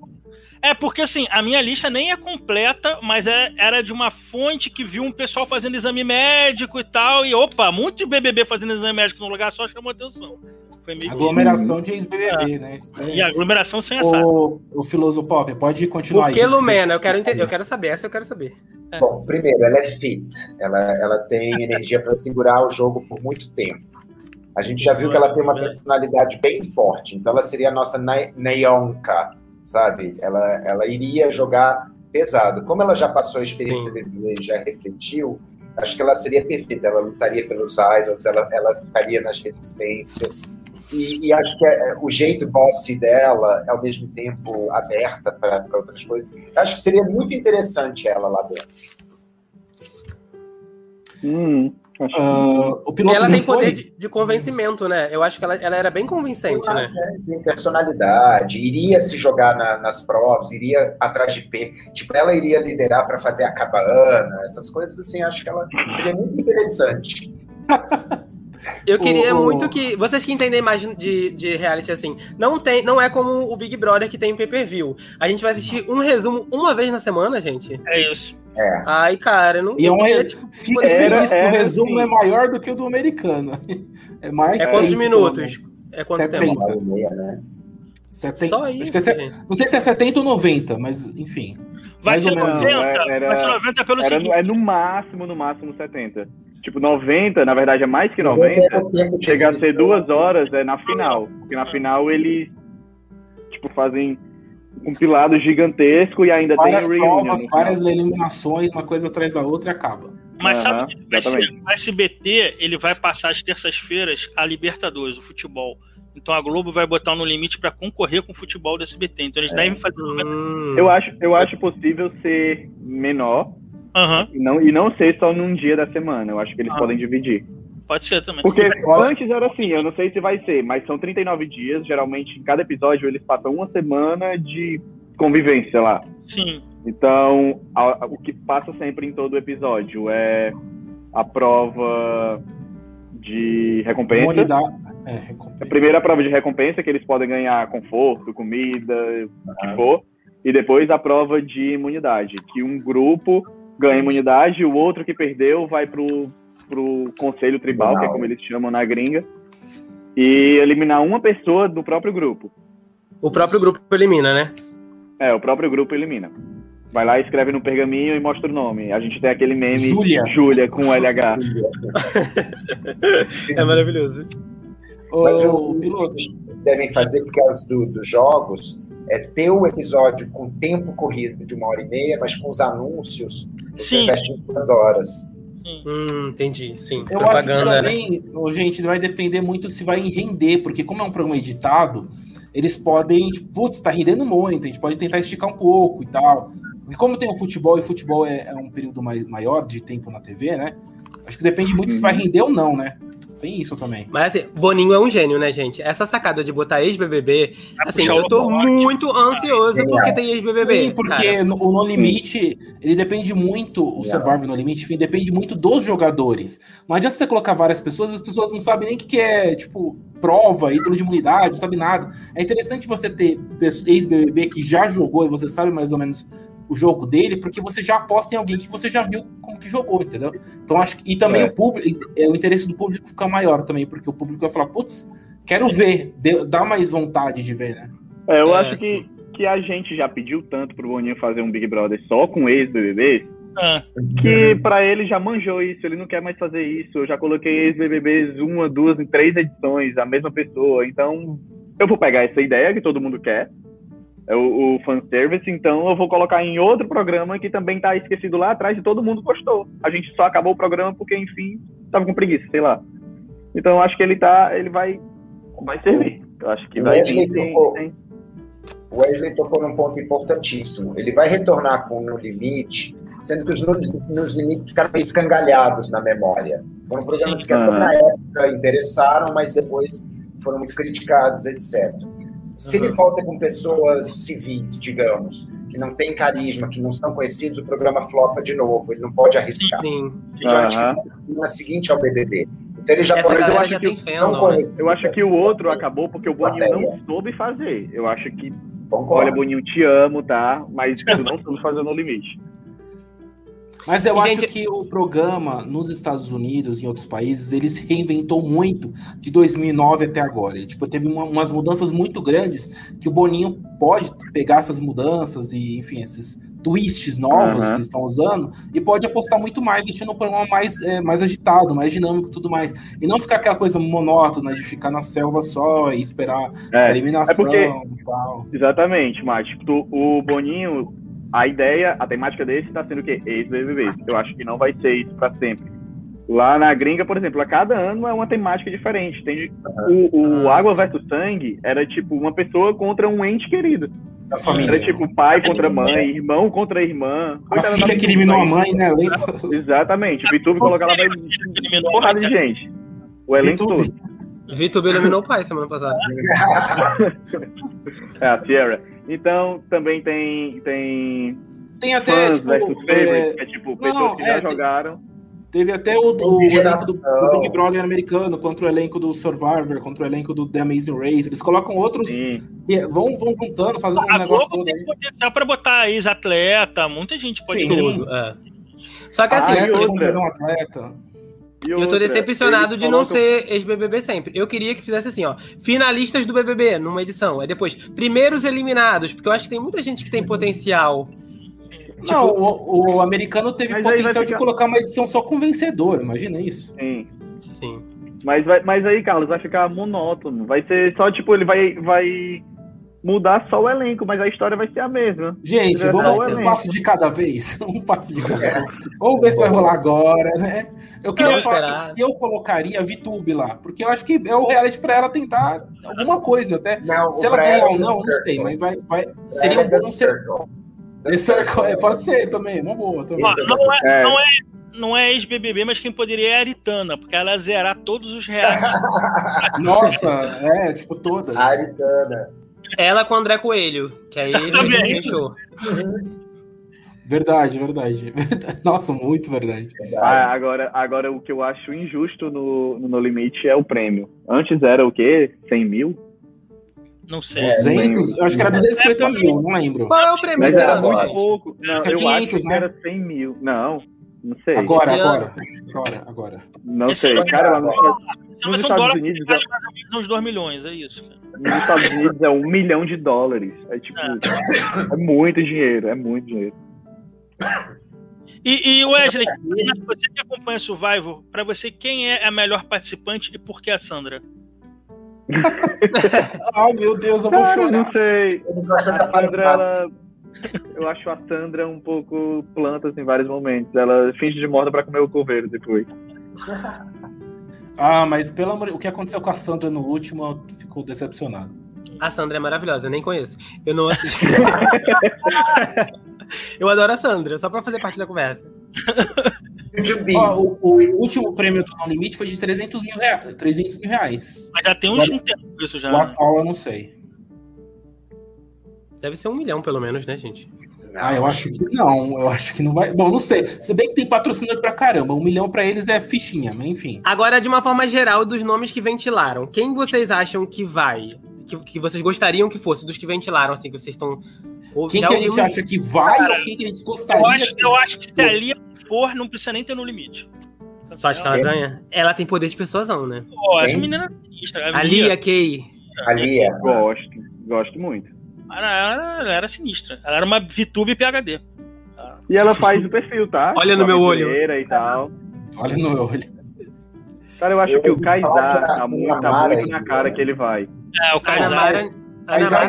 É, porque assim, a minha lista nem é completa, mas é, era de uma fonte que viu um pessoal fazendo exame médico e tal, e opa, muito de BBB fazendo exame médico no lugar só chamou atenção. Foi meio aglomeração que... de ex-BBB, é. né? É... E aglomeração sem o, o Filoso Pop, pode continuar Por que aí. Lumena? Eu quero, entender, eu quero saber, essa eu quero saber. É. Bom, primeiro, ela é fit. Ela, ela tem [LAUGHS] energia para segurar o jogo por muito tempo. A gente já viu que ela tem uma personalidade bem forte. Então, ela seria a nossa Neonka, sabe? Ela, ela iria jogar pesado. Como ela já passou a experiência de e já refletiu, acho que ela seria perfeita. Ela lutaria pelos idols, ela, ela ficaria nas resistências. E, e, acho que é, o jeito bossy dela, ao mesmo tempo aberta para outras coisas, acho que seria muito interessante ela lá dentro. Hum, uh, ela tem poder de, de, convencimento, né? Eu acho que ela, ela era bem convincente, né? É, tem personalidade, iria se jogar na, nas provas, iria atrás de P. Tipo, ela iria liderar para fazer a cabana, essas coisas assim, acho que ela seria muito interessante. [LAUGHS] Eu queria o... muito que. Vocês que entendem mais de, de reality assim, não tem, não é como o Big Brother que tem pay-per-view. A gente vai assistir um resumo uma vez na semana, gente. É isso. É. Ai, cara, não. E é um, queria, tipo, fica feliz que o resumo é maior do que o do americano. [LAUGHS] É mais. É quantos minutos? É quanto 70. tempo? Meia, né? 70, Só isso. É, não sei se é 70 ou 90, mas enfim. Vai ser 90, era, vai ser 90 pelo era, seguinte. É no máximo, no máximo 70. Tipo, 90, na verdade é mais que 90. chega a ser duas horas é na final. Porque na final eles tipo, fazem compilado gigantesco e ainda várias tem reunion. provas, final. várias eliminações, uma coisa atrás da outra e acaba. Mas sabe Aham, o que. O SBT ele vai passar às terças-feiras a Libertadores, o futebol. Então a Globo vai botar no limite para concorrer com o futebol do SBT. Então eles devem fazer. Hum. Eu acho, eu acho possível ser menor Aham, e não, e não ser só num dia da semana. Eu acho que eles Ah. podem dividir. Pode ser também. Porque antes era assim, eu não sei se vai ser, mas são 39 dias. Geralmente, em cada episódio, eles passam uma semana de convivência lá. Sim. Então, a- a- o que passa sempre em todo episódio é a prova de recompensa. Humanidade. É, A recompensa. primeira prova de recompensa, que eles podem ganhar conforto, comida, o que for. E depois a prova de imunidade, que um grupo ganha imunidade e o outro que perdeu vai pro, pro conselho tribal, que é como eles chamam na gringa, e eliminar uma pessoa do próprio grupo. O próprio grupo elimina, né? É, o próprio grupo elimina. Vai lá, escreve no pergaminho e mostra o nome. A gente tem aquele meme Júlia. Júlia com LH. [LAUGHS] É maravilhoso. Mas Ô, o piloto, devem fazer por causa do- dos jogos é ter o episódio com tempo corrido de uma hora e meia, mas com os anúncios você Sim. fecha em duas horas. Hum, entendi. Sim. Eu acho que Propaganda, né? também, ô, gente, vai depender muito se vai render, porque como é um programa editado, eles podem, tipo, putz, tá rendendo muito, a gente pode tentar esticar um pouco e tal. Porque como tem o futebol, e futebol é, é um período mai- maior de tempo na TV, né? Acho que depende muito se vai render ou não, né? Tem isso também. Mas assim, Boninho é um gênio, né, gente? Essa sacada de botar ex-BBB, Vai assim, puxar eu tô muito ansioso Sim, porque é. tem ex-BBB. Sim, porque cara. o No Limite, ele depende muito, o. Survivor No Limite, enfim, depende muito dos jogadores. Não adianta você colocar várias pessoas, as pessoas não sabem nem o que que é, tipo, prova, ídolo de imunidade, não sabe nada. É interessante você ter ex-BBB que já jogou e você sabe mais ou menos o jogo dele, porque você já aposta em alguém que você já viu como que jogou, entendeu? Então acho que, e também É. o público, é, o interesse do público fica maior também, porque o público vai falar, putz, quero ver, dá mais vontade de ver, né? É, eu É, acho que, que a gente já pediu tanto pro Boninho fazer um Big Brother só com ex-BBBs, Ah, que pra ele já manjou isso, ele não quer mais fazer isso. Eu já coloquei ex-BBBs uma, duas, em três edições, a mesma pessoa. Então, eu vou pegar essa ideia que todo mundo quer, é o, o fanservice, então eu vou colocar em outro programa que também tá esquecido lá atrás e todo mundo gostou. A gente só acabou o programa porque, enfim, tava com preguiça, sei lá. Então, eu acho que ele tá, ele vai, vai servir. Eu acho que vai Wesley vir. Tocou. Wesley tocou num ponto importantíssimo. Ele vai retornar com o No Limite, sendo que os Nos, nos Limites ficaram meio escangalhados na memória. Foram programas Sim. que na época interessaram, mas depois foram muito criticados, etc. Se ele volta com pessoas civis, digamos, que não têm carisma, que não são conhecidos, o programa flopa de novo. Ele não pode arriscar. Sim. Ele já Aham. atingiu na seguinte ao BBB. Então ele já Essa pode eu acho já que tem não né? Eu acho que o outro acabou porque o Boninho não soube fazer. Eu acho que, Concordo. olha, Boninho, te amo, tá? Mas [LAUGHS] tu não soube fazer no limite. Mas eu E, acho gente- que o programa nos Estados Unidos e em outros países, ele se reinventou muito de 2009 até agora. Ele, tipo, teve uma- umas mudanças muito grandes que o Boninho pode pegar essas mudanças e, enfim, esses twists novos Aham. que eles estão usando e pode apostar muito mais, deixando o programa mais, é, mais agitado, mais dinâmico e tudo mais. E não ficar aquela coisa monótona de ficar na selva só e esperar a É, eliminação é porque- e tal. exatamente, mas tipo, o Boninho, a ideia, a temática desse tá sendo o quê? Ex-BBB. Eu acho que não vai ser isso pra sempre. Lá na gringa, por exemplo, a cada ano é uma temática diferente. Tem, o o Ah, Água versus Sangue era tipo uma pessoa contra um ente querido. Da família. Era tipo pai contra mãe, irmão contra irmã. a Coitada da filha que eliminou a mãe, né? Exatamente. O Vitube coloca lá vai eliminou a porrada de gente. O elenco todo. Vitor eliminou o pai semana passada. [LAUGHS] É, a Sierra. Então, também tem, tem Tem até, fãs tipo, versus é, que é tipo, pessoas não, que é, já tem- jogaram. Teve até o, o elenco do. Big Brother americano contra o elenco do Survivor, contra o elenco do The Amazing Race. Eles colocam outros Sim. e vão, vão juntando, fazendo um negócio todo tem potencial pra botar ex-atleta, muita gente pode Sim. ter. Tudo, é. Só que Ah, assim, eu, outra? um atleta. E eu tô decepcionado de não ser ex-BBB sempre. Eu queria que fizesse assim, ó. Finalistas do BBB numa edição. Aí depois, primeiros eliminados. Porque eu acho que tem muita gente que tem potencial. Não, o, o americano teve potencial de ficar- colocar uma edição só com vencedor, imagina isso. Sim. Sim. Mas, vai, mas aí, Carlos, vai ficar monótono. Vai ser só, tipo, ele vai, vai mudar só o elenco, mas a história vai ser a mesma. Gente, vamos [LAUGHS] um passo de cada vez. Um passo de cada vez. Vamos ver se vai rolar agora, né? Eu queria Vamos falar que eu colocaria a VTube lá, porque eu acho que é o reality pra ela tentar alguma coisa até. Não, Se ela ganhar ou é não, não sei, mas vai, vai, seria um é bom The ser. É, pode ser também, uma boa também. Não é, É. não é, não é ex-BBB, mas quem poderia é a Aritana, porque ela zerar todos os reais. [LAUGHS] Nossa, é, tipo, todas. A Aritana. Ela com o André Coelho, que aí Também. fechou. Verdade, verdade, verdade. [LAUGHS] Nossa, muito verdade. Ah, agora, agora, o que eu acho injusto no, no No Limite é o prêmio. Antes era o quê? 100 mil? Não sei. É, 200, eu acho que era 250 mil, não lembro. Qual é o prêmio Mas era muito pouco. Não, é eu 500, acho que né? era 100 mil. Não, não sei. Agora, Esse agora, agora, agora. Não Esse sei. Cara, lá nos, Então, nos Estados dólares Unidos, valem mais ou menos uns 2 milhões, é isso. cara. nos Estados Unidos é um milhão de dólares. É tipo, é muito dinheiro, é muito dinheiro. E, e Wesley, você que acompanha Survivor, pra você, quem é a melhor participante e por que a Sandra? [LAUGHS] Ai, meu Deus, eu vou Cara, chorar. não sei. Eu não gosto da A Sandra, Sandra, ela. [LAUGHS] Eu acho a Sandra um pouco planta assim, em vários momentos. Ela finge de morta pra comer o coveiro depois. [LAUGHS] Ah, mas pelo amor, o que aconteceu com a Sandra no último, eu fico decepcionado. A Sandra é maravilhosa, eu nem conheço. Eu não assisti. [LAUGHS] eu adoro a Sandra, só pra fazer parte da conversa. Ó, o, o último prêmio do No Limite foi de 300 mil, rea- 300 mil reais. Mas já tem uns um tempo isso já. O atual eu não sei. Deve ser um milhão, pelo menos, né, gente? Ah, eu acho que não. Eu acho que não vai. Bom, não sei. Se bem que tem patrocínio pra caramba. Um milhão pra eles é fichinha, mas enfim. Agora, de uma forma geral, dos nomes que ventilaram, quem vocês acham que vai? Que, que vocês gostariam que fosse, dos que ventilaram, assim, que vocês estão. Quem que a gente acha que vai Cara, ou quem que a gente Eu gostaria? acho, eu acho que se a Lia for, não precisa nem ter no limite. Tu acha que ela ganha? Ela tem poder de persuasão, né? Pô, essa menina é sinistra. A Lia Kay. Ali é. Gosto, gosto muito. Ela, ela- ela era sinistra. Ela era uma VTube PHD. E ela faz o perfil, tá? Olha no meu olho. E tal. Olha no meu olho. Cara, eu acho Eu que o Kaysar tá muito, tá muito aí, na cara né? que ele vai. É, o Kaysar. Mara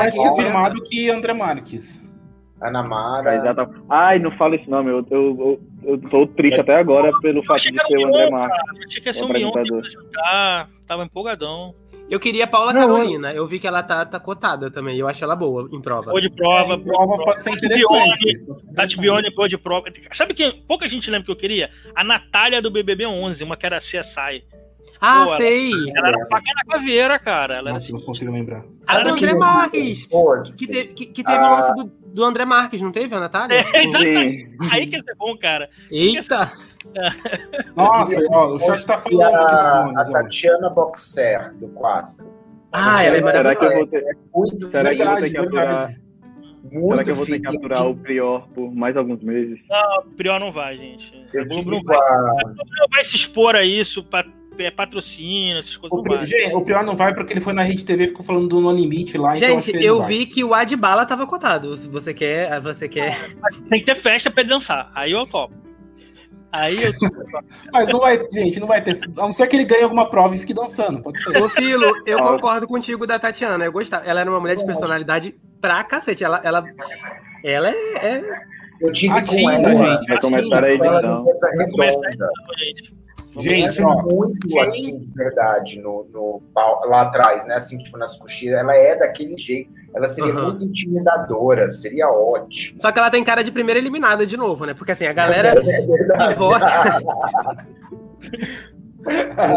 é confirmado que André Marques. Ana Mara. Kaysar tá... Ai, não fala esse nome. Eu, eu, eu, eu tô triste até agora pelo fato achei de era ser o André Marques. Eu tinha que ser o Mion que ia apresentador. apresentar. Tava empolgadão. Eu queria Paula Não, Carolina. Eu vi que ela tá, tá cotada também. Eu acho ela boa em prova. Boa de prova. A prova pode ser interessante. Tati Bione, boa de prova. Sabe quem? Pouca gente lembra que eu queria? A Natália do BBB 11, uma que era CSI. Ah, Pô, ela- sei! Ela era faca na caveira, cara. Ela era Nossa, não consigo lembrar. A do Ela André que- Marques! Que, te- que- que teve Ah. o lance do, do André Marques, não teve, a Natália? [LAUGHS] É, exatamente. Aí que ia ser bom, cara. Eita! [LAUGHS] Nossa, ó, o chat tá falando aqui a, a. Tatiana Boxer, do 4. Ah, ela é Será que eu maravilhosa. vou ter, Muito Será que eu vou ter que aturar? muito será que eu vou ter que fit. aturar o Prior por mais alguns meses? Não, o Prior não vai, gente. Eu o Bruno vai, a... vai se expor a isso, pa- é, patrocínio, essas coisas. O, Pri- gente, o pior não vai porque ele foi na Rede TV e ficou falando do No Limite lá. então Gente, ele eu vi que o Adbala tava cotado. Se você quer, você quer. Tem que ter festa pra ele dançar. Aí eu topo. Aí eu Mas não vai, gente, não vai ter. A não ser que ele ganhe alguma prova e fique dançando, pode ser. Ô, Filo, eu Ó. concordo contigo da Tatiana. Eu gostava. Ela era uma mulher de personalidade pra cacete. Ela, ela, ela é, é- Eu tive A com Tina, ela. gente. Vai começar a Tina, Ela edição. no mesa Vai começar redonda. gente. Gente, Ela é ó. muito quem- assim, de verdade, no, no, lá atrás, né? Assim, tipo, nas coxias. Ela é daquele jeito. Ela seria Aham. muito intimidadora, seria ótimo. Só que ela tem cara de primeira eliminada de novo, né? Porque assim, a galera É verdade. que vota. [LAUGHS]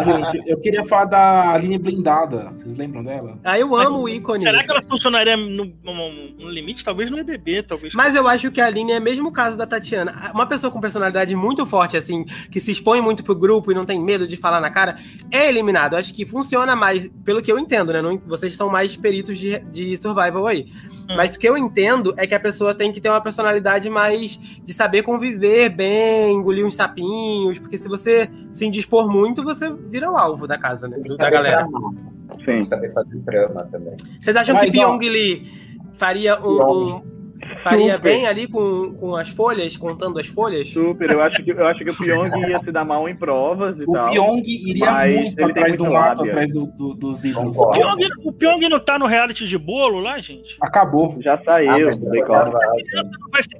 Gente, eu queria falar da Aline Blindada. Vocês lembram dela? Ah, eu amo o ícone. Será que ela funcionaria no, no- no limite? Talvez no EBB, talvez. Mas eu acho que a Aline é mesmo o caso da Tatiana. Uma pessoa com personalidade muito forte, assim, que se expõe muito pro grupo e não tem medo de falar na cara, é eliminado. Eu acho que funciona mais, pelo que eu entendo, né? Não- vocês são mais peritos de, de survival aí. Hum. Mas o que eu entendo é que a pessoa tem que ter uma personalidade mais de saber conviver bem, engolir uns sapinhos, porque se você se indispor muito, você vira o alvo da casa, né? Tem Da galera. Sim. saber fazer trama também. Vocês acham Mas, que Pyong Lee faria um, Pyong. um- faria Super. bem ali com, com as folhas, contando as folhas? Super, eu acho que, eu acho que o Pyong ia se dar mal em provas e o tal. O Pyong iria muito atrás do mato, atrás do, do, dos ídolos. O Pyong, o Pyong não tá no reality de bolo lá, gente? Acabou. Já saiu. Ah,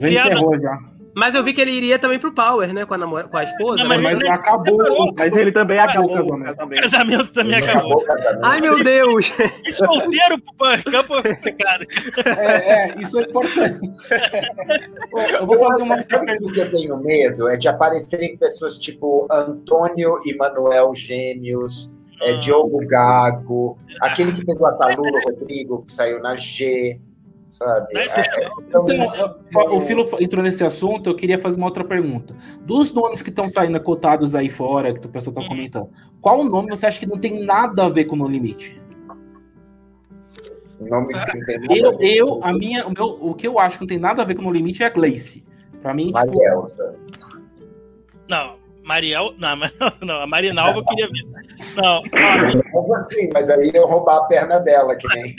já encerrou já. Mas eu vi que ele iria também pro Power, né? Com a, namor... com a esposa. Não, mas, mas ele acabou. Mas ele também acabou o casamento. O casamento também acabou. Ai, meu Deus! [LAUGHS] E solteiro pro campo é complicado. É, é, isso é importante. [LAUGHS] eu vou fazer uma pergunta que eu tenho medo é de aparecerem pessoas tipo Antônio e Manuel Gêmeos, é, ah. Diogo Gago, aquele que pegou a Talula Rodrigo, que saiu na G sabe? É, então, então o Filo entrou nesse assunto, eu queria fazer uma outra pergunta. Dos nomes que estão saindo cotados aí fora, que o pessoal está uhum. comentando, qual nome você acha que não tem nada a ver com o No Limite? Nome que não tem nada eu, a ver. Eu, a minha, o, meu, o que eu acho que não tem nada a ver com o No Limite é a Gleice. Pra mim, tipo... Marielza. Não, Mariel. Não, não, a Marinalva eu queria ver. Não. Como assim? Mas aí eu roubar a perna dela, que nem.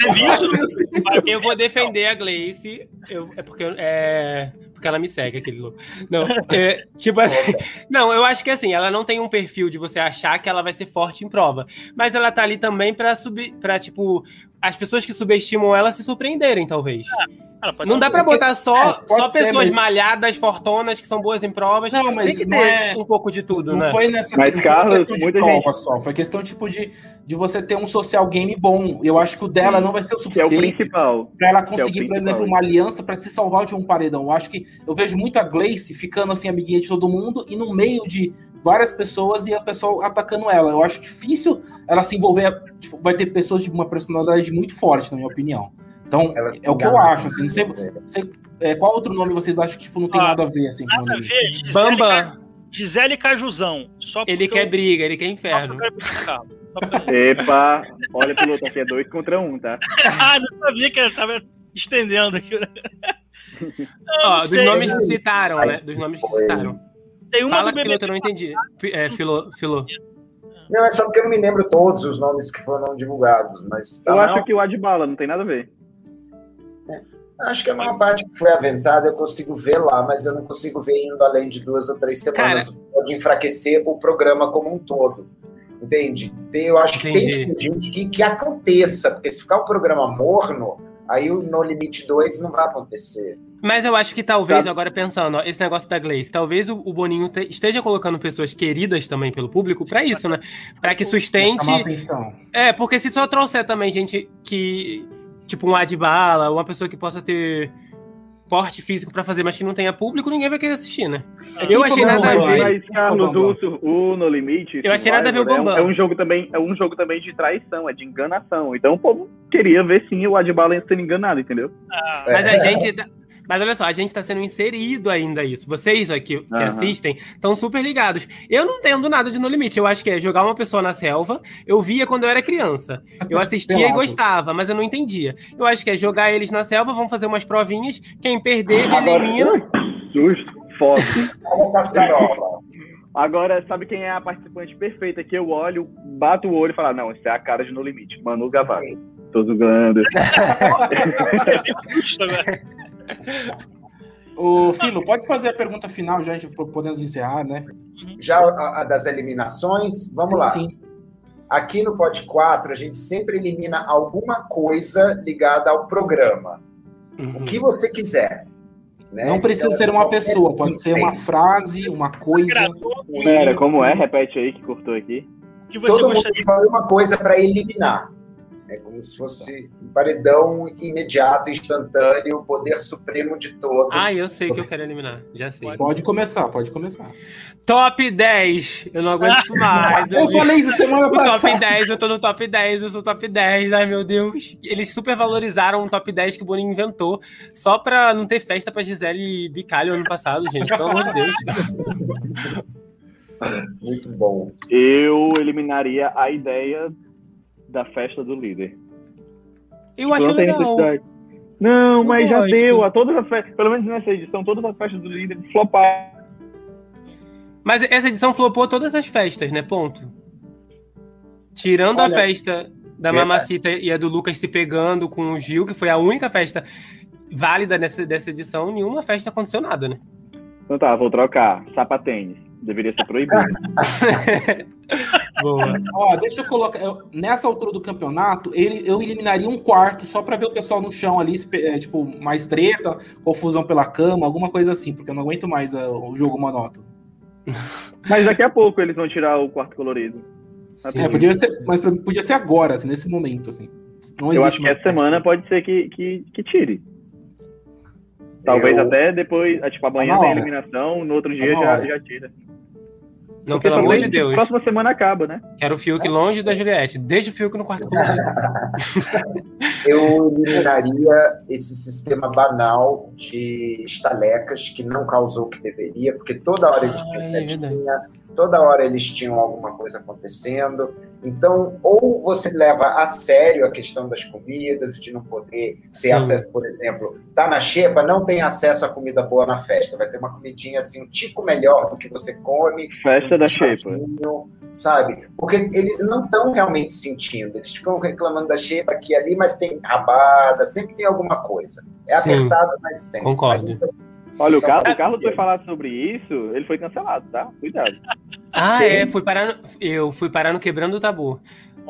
eu vou defender a Gleice. Eu, é porque é, porque ela me segue, aquele louco. Não, é, tipo assim. [LAUGHS] Não, eu acho que assim, ela não tem um perfil de você achar que ela vai ser forte em prova. Mas ela tá ali também pra subir. Pra, tipo, as pessoas que subestimam ela se surpreenderem, talvez. Ah não dá pra botar só, é, só ser, pessoas mas... malhadas, fortonas, que são boas em provas. Não, mas Tem que ter é... um pouco de tudo, não né? Foi nessa mas, não Carlos, foi muita gente... prova só. Foi questão, tipo, de, de você ter um social game bom. Eu acho que o dela não vai ser o suficiente. Que é o principal. Pra ela é conseguir, é por exemplo, uma aliança para se salvar de um paredão. Eu acho que eu vejo muito a Gleice ficando assim, amiguinha de todo mundo, e no meio de várias pessoas e a pessoa atacando ela. Eu acho difícil ela se envolver. Tipo, vai ter pessoas de uma personalidade muito forte, na minha opinião. Então, Elas é o que eu acho, assim, não sei, não sei é, qual outro nome vocês acham que tipo, não tem ah, nada a ver, assim, nada a ver, Gisele Bamba. Gisele Cajuzão. Só ele quer eu... briga, ele quer inferno. [LAUGHS] Epa, olha pro outro aqui, é dois contra um, tá? [LAUGHS] ah, não sabia que ele tava estendendo aqui. Ó, dos nomes que citaram, né? Dos nomes que citaram. Tem uma Fala que eu não entendi. É, Filô, Filô. Não, é só porque eu não me lembro todos os nomes que foram divulgados, mas... Tá eu acho que o Adbala não tem nada a ver. Acho que a maior parte que foi aventada eu consigo ver lá, mas eu não consigo ver indo além de duas ou três semanas. Cara, pode enfraquecer o programa como um todo. Entende? Eu acho que tem que ter gente que, que aconteça, porque se ficar um programa morno, aí o No Limite 2 não vai acontecer. Mas eu acho que talvez, tá. agora pensando, ó, esse negócio da Glaze, talvez o, o Boninho te, esteja colocando pessoas queridas também pelo público para isso, né? Para que sustente. É, porque se só trouxer também gente que tipo um Adbala, uma pessoa que possa ter porte físico para fazer, mas que não tenha público, ninguém vai querer assistir, né? É, eu achei nada a ver. Mas, Carlos, o, o No Limite. Eu achei nada a ver o Bambam. É um, é um, jogo também, é um jogo também de traição, é de enganação. Então o povo queria ver sim o Adbala sendo enganado, entendeu? Ah, mas a gente. Mas olha só, a gente está sendo inserido ainda isso. Vocês aqui que uhum. assistem estão super ligados. Eu não entendo nada de No Limite. Eu acho que é jogar uma pessoa na selva. Eu via quando eu era criança. Eu [LAUGHS] assistia e gostava, mas eu não entendia. Eu acho que é jogar eles na selva, vão fazer umas provinhas. Quem perder, elimina. [LAUGHS] Susto, foto. [LAUGHS] Agora, sabe quem é a participante perfeita que eu olho, bato o olho e falo, não, isso é a cara de No Limite. Manu Gavassi. Tô zoando. O Filo, pode fazer a pergunta final, já podemos encerrar, né? Já a, a das eliminações, vamos sim, lá. Sim. Aqui no Pod 4, a gente sempre elimina alguma coisa ligada ao programa. Uhum. O que você quiser. Né? Não precisa então, ser uma pessoa, pode ser uma frase, uma coisa. Pera, como é? Repete aí que cortou aqui. Que Todo mundo escolhe uma coisa para eliminar. É como se fosse um paredão imediato, instantâneo, poder supremo de todos. Ah, eu sei que eu quero eliminar. Já sei. Pode começar, pode começar. Top 10! Eu não aguento [LAUGHS] mais. eu falei isso semana passada. Top 10, eu tô no top 10, eu sou top 10. Ai, meu Deus. Eles super valorizaram o top 10 que o Boninho inventou, só pra não ter festa pra Gisele Bicalho ano passado, gente. Pelo amor de Deus. [LAUGHS] Muito bom. Eu eliminaria a ideia da festa do líder. Eu acho legal. Não, mas já deu. A todas as festas, pelo menos nessa edição, todas as festas do líder floparam. Mas essa edição flopou todas as festas, né? Ponto. Tirando Olha, a festa da Mamacita e a do Lucas se pegando com o Gil, que foi a única festa válida nessa, dessa edição, nenhuma festa aconteceu nada, né? Então tá, vou trocar. Sapatênis. Deveria ser proibido. [LAUGHS] Boa. Ó, deixa eu colocar. Eu, nessa altura do campeonato, ele, eu eliminaria um quarto só para ver o pessoal no chão ali, é, tipo, mais treta, confusão pela cama, alguma coisa assim, porque eu não aguento mais uh, o jogo monótono. [LAUGHS] Mas daqui a pouco eles vão tirar o quarto colorido. É, podia ser, mas podia ser agora, assim, nesse momento, assim. Não eu acho que essa semana pode ser que, que, que tire. Talvez eu... até depois, tipo, amanhã tá tem eliminação, no outro dia já, já tira. Não, Porque pelo amor de Deus. Próxima semana acaba, né? Quero o Fiuk longe da Juliette. Desde o Fiuk no quarto. [LAUGHS] Eu eliminaria esse sistema banal de estalecas que não causou o que deveria, porque toda hora eles tinham é toda hora eles tinham alguma coisa acontecendo. Então, ou você leva a sério a questão das comidas, de não poder ter Sim. acesso, por exemplo, tá na xepa, não tem acesso a comida boa na festa, vai ter uma comidinha assim, um tico melhor do que você come. Festa um da xepa. Sabe? Porque eles não estão realmente sentindo, eles ficam reclamando da xepa aqui e ali, mas tem rabada, sempre tem alguma coisa. É Sim. apertado, mas tem. Concordo. Mas, Olha, o Carlos, o Carlos foi falar sobre isso, ele foi cancelado, tá? Cuidado. Ah, é, fui parar no, eu fui parar no Quebrando o Tabu.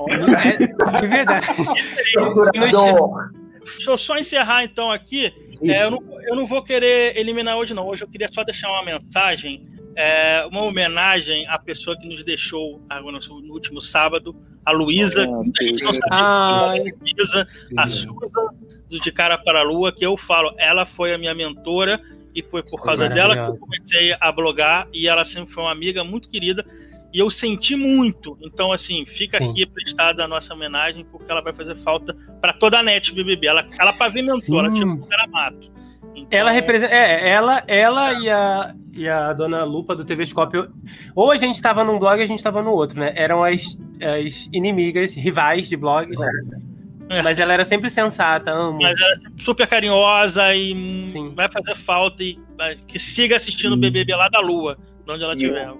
É, de verdade. [LAUGHS] Deixa eu só encerrar então aqui. É, eu, não, eu, não, vou querer eliminar hoje, não. Hoje eu queria só deixar uma mensagem, é, uma homenagem à pessoa que nos deixou no último sábado, a Luísa. a gente não sabia ah, a Luísa, a Susan, do De Cara para a Lua, que eu falo, ela foi a minha mentora e foi por causa dela que eu comecei a blogar e ela sempre foi uma amiga muito querida e eu senti muito. Então, assim, fica Sim. aqui prestada a nossa homenagem porque ela vai fazer falta para toda a net BBB. Ela, ela pavimentou, Sim. ela tinha um mato. Então... Ela representa. É, ela, ela e, a, e a dona Lupa do TV Scope. Ou a gente estava num blog ou a gente estava no outro, né? Eram as, as inimigas, rivais de blogs. É. É. [LAUGHS] Mas ela era sempre sensata, amo. Mas ela é super carinhosa e Sim. vai fazer falta e que siga assistindo o BBB lá da Lua, onde ela estiver.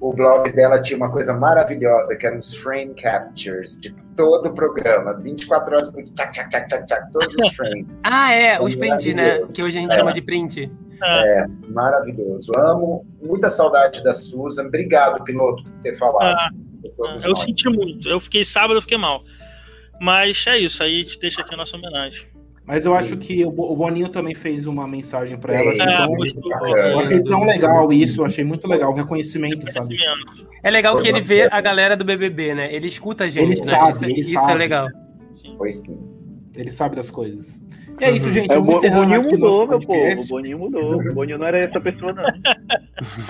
O, blog dela tinha uma coisa maravilhosa, que eram os frame captures de todo o programa, 24 horas por tchac, tchac, tchac, tchac, tchac, todos os [LAUGHS] frames. ah, é, os prints, né? Que hoje a gente é. chama de print. É. é, maravilhoso. Amo, muita saudade da Susan. Obrigado, piloto, por ter falado. Ah, eu nós. senti muito. Eu fiquei sábado, eu fiquei mal. Mas é isso, aí a gente deixa aqui a nossa homenagem. Mas eu acho que o Boninho também fez uma mensagem para ela. Assim, é, eu achei tão legal isso, eu achei muito legal o reconhecimento, sabe? É legal que ele vê a galera do BBB, né? Ele escuta a gente, ele né? Sabe, isso, ele isso é sabe. é legal. Foi sim. Ele sabe das coisas. E é isso, uhum. gente. É, o, Boninho mudou, meu povo. O Boninho mudou. O Boninho não era essa pessoa, não. [LAUGHS]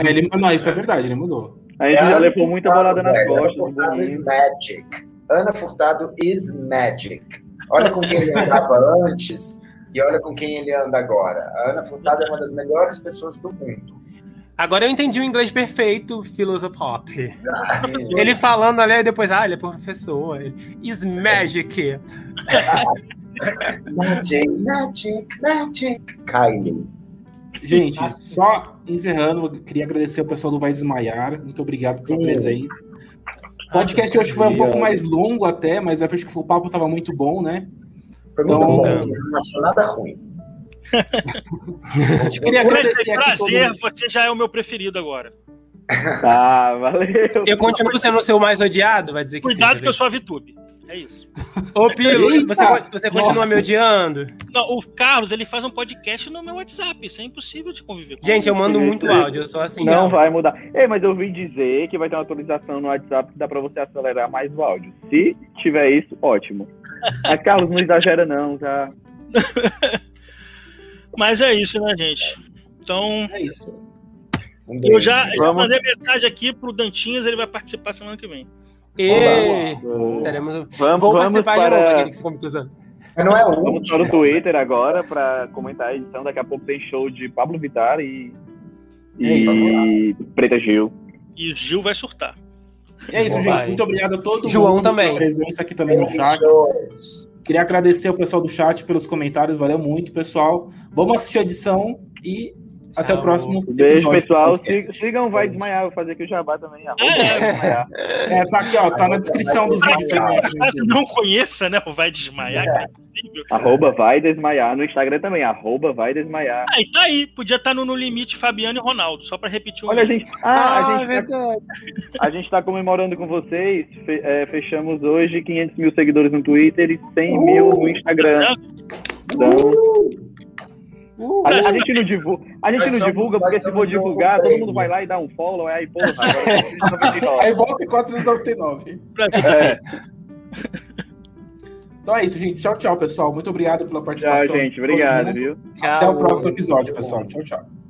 É, ele, não, isso é verdade, ele mudou. A gente já levou muita bolada nas costas. Magic. Ana Furtado is magic. Olha com quem ele andava [LAUGHS] antes e olha com quem ele anda agora. A Ana Furtado é uma das melhores pessoas do mundo. Agora eu entendi o inglês perfeito, Philosopop. Ah, ele falando ali, e depois, ah, ele é professor. Is magic. [LAUGHS] magic, magic, magic. Kylie. Gente, só encerrando, queria agradecer ao pessoal do Vai Desmaiar. Muito obrigado pela Sim. presença. O podcast hoje foi um pouco mais longo até, mas é porque o papo estava muito bom, né? Foi muito então, bom, não achou nada ruim. Eu [LAUGHS] queria agradecer prazer, todo... você já é o meu preferido agora. [LAUGHS] Ah, valeu. Eu continuo sendo o seu mais odiado, vai dizer que Cuidado sim, que eu sou a VTube. É isso. [LAUGHS] Ô, Pilo, você, você continua me odiando? Não, o Carlos, ele faz um podcast no meu WhatsApp. Isso é impossível de conviver com Gente, eu mando muito áudio, eu sou assim. Não, não vai mudar. Ei, mas eu ouvi dizer que vai ter uma atualização no WhatsApp que dá pra você acelerar mais o áudio. Se tiver isso, ótimo. [LAUGHS] Mas, Carlos, não exagera não, tá? [LAUGHS] mas é isso, né, gente? Então... É isso. Um eu já, já mandei mensagem aqui pro Dantinhas, ele vai participar semana que vem. E teremos. Vamos, Vou vamos participar para... de novo, aquele que se. Não é o Vamos para o Twitter agora para comentar a edição. Daqui a pouco tem show de Pablo Vittar e, e Preta Gil. E o Gil vai surtar. É isso, Bom, gente. Vai. Muito obrigado a todo João mundo também. presença aqui também no chat. Queria agradecer o pessoal do chat pelos comentários, valeu muito, pessoal. Vamos assistir a edição e Até o próximo Beijo, pessoal. Sigam Vai Desmaiar. Vou fazer aqui o jabá também. É, é, tá aqui, ó. Tá na descrição do vídeo. Não conheça, né? O Vai Desmaiar. É. Arroba Vai Desmaiar. No Instagram também. Arroba Vai Desmaiar. Ah, e tá aí. Podia estar tá no No Limite Fabiano e Ronaldo. Só pra repetir o Olha, a gente. Ah, ah a, gente é tá, a gente tá comemorando com vocês. É, fechamos hoje 500 mil seguidores no Twitter e 100 uh, mil no Instagram. Então. Uh, Uh, a, a, gente não divulga, a gente não divulga porque se for divulgar, todo mundo vai lá e dá um follow, aí, porra, agora [LAUGHS] Aí volta em 499. É. Então é isso, gente. Tchau, tchau, pessoal. Muito obrigado pela participação. Tchau, gente. Obrigado, viu? Tchau. Até o próximo episódio, pessoal. Tchau, tchau.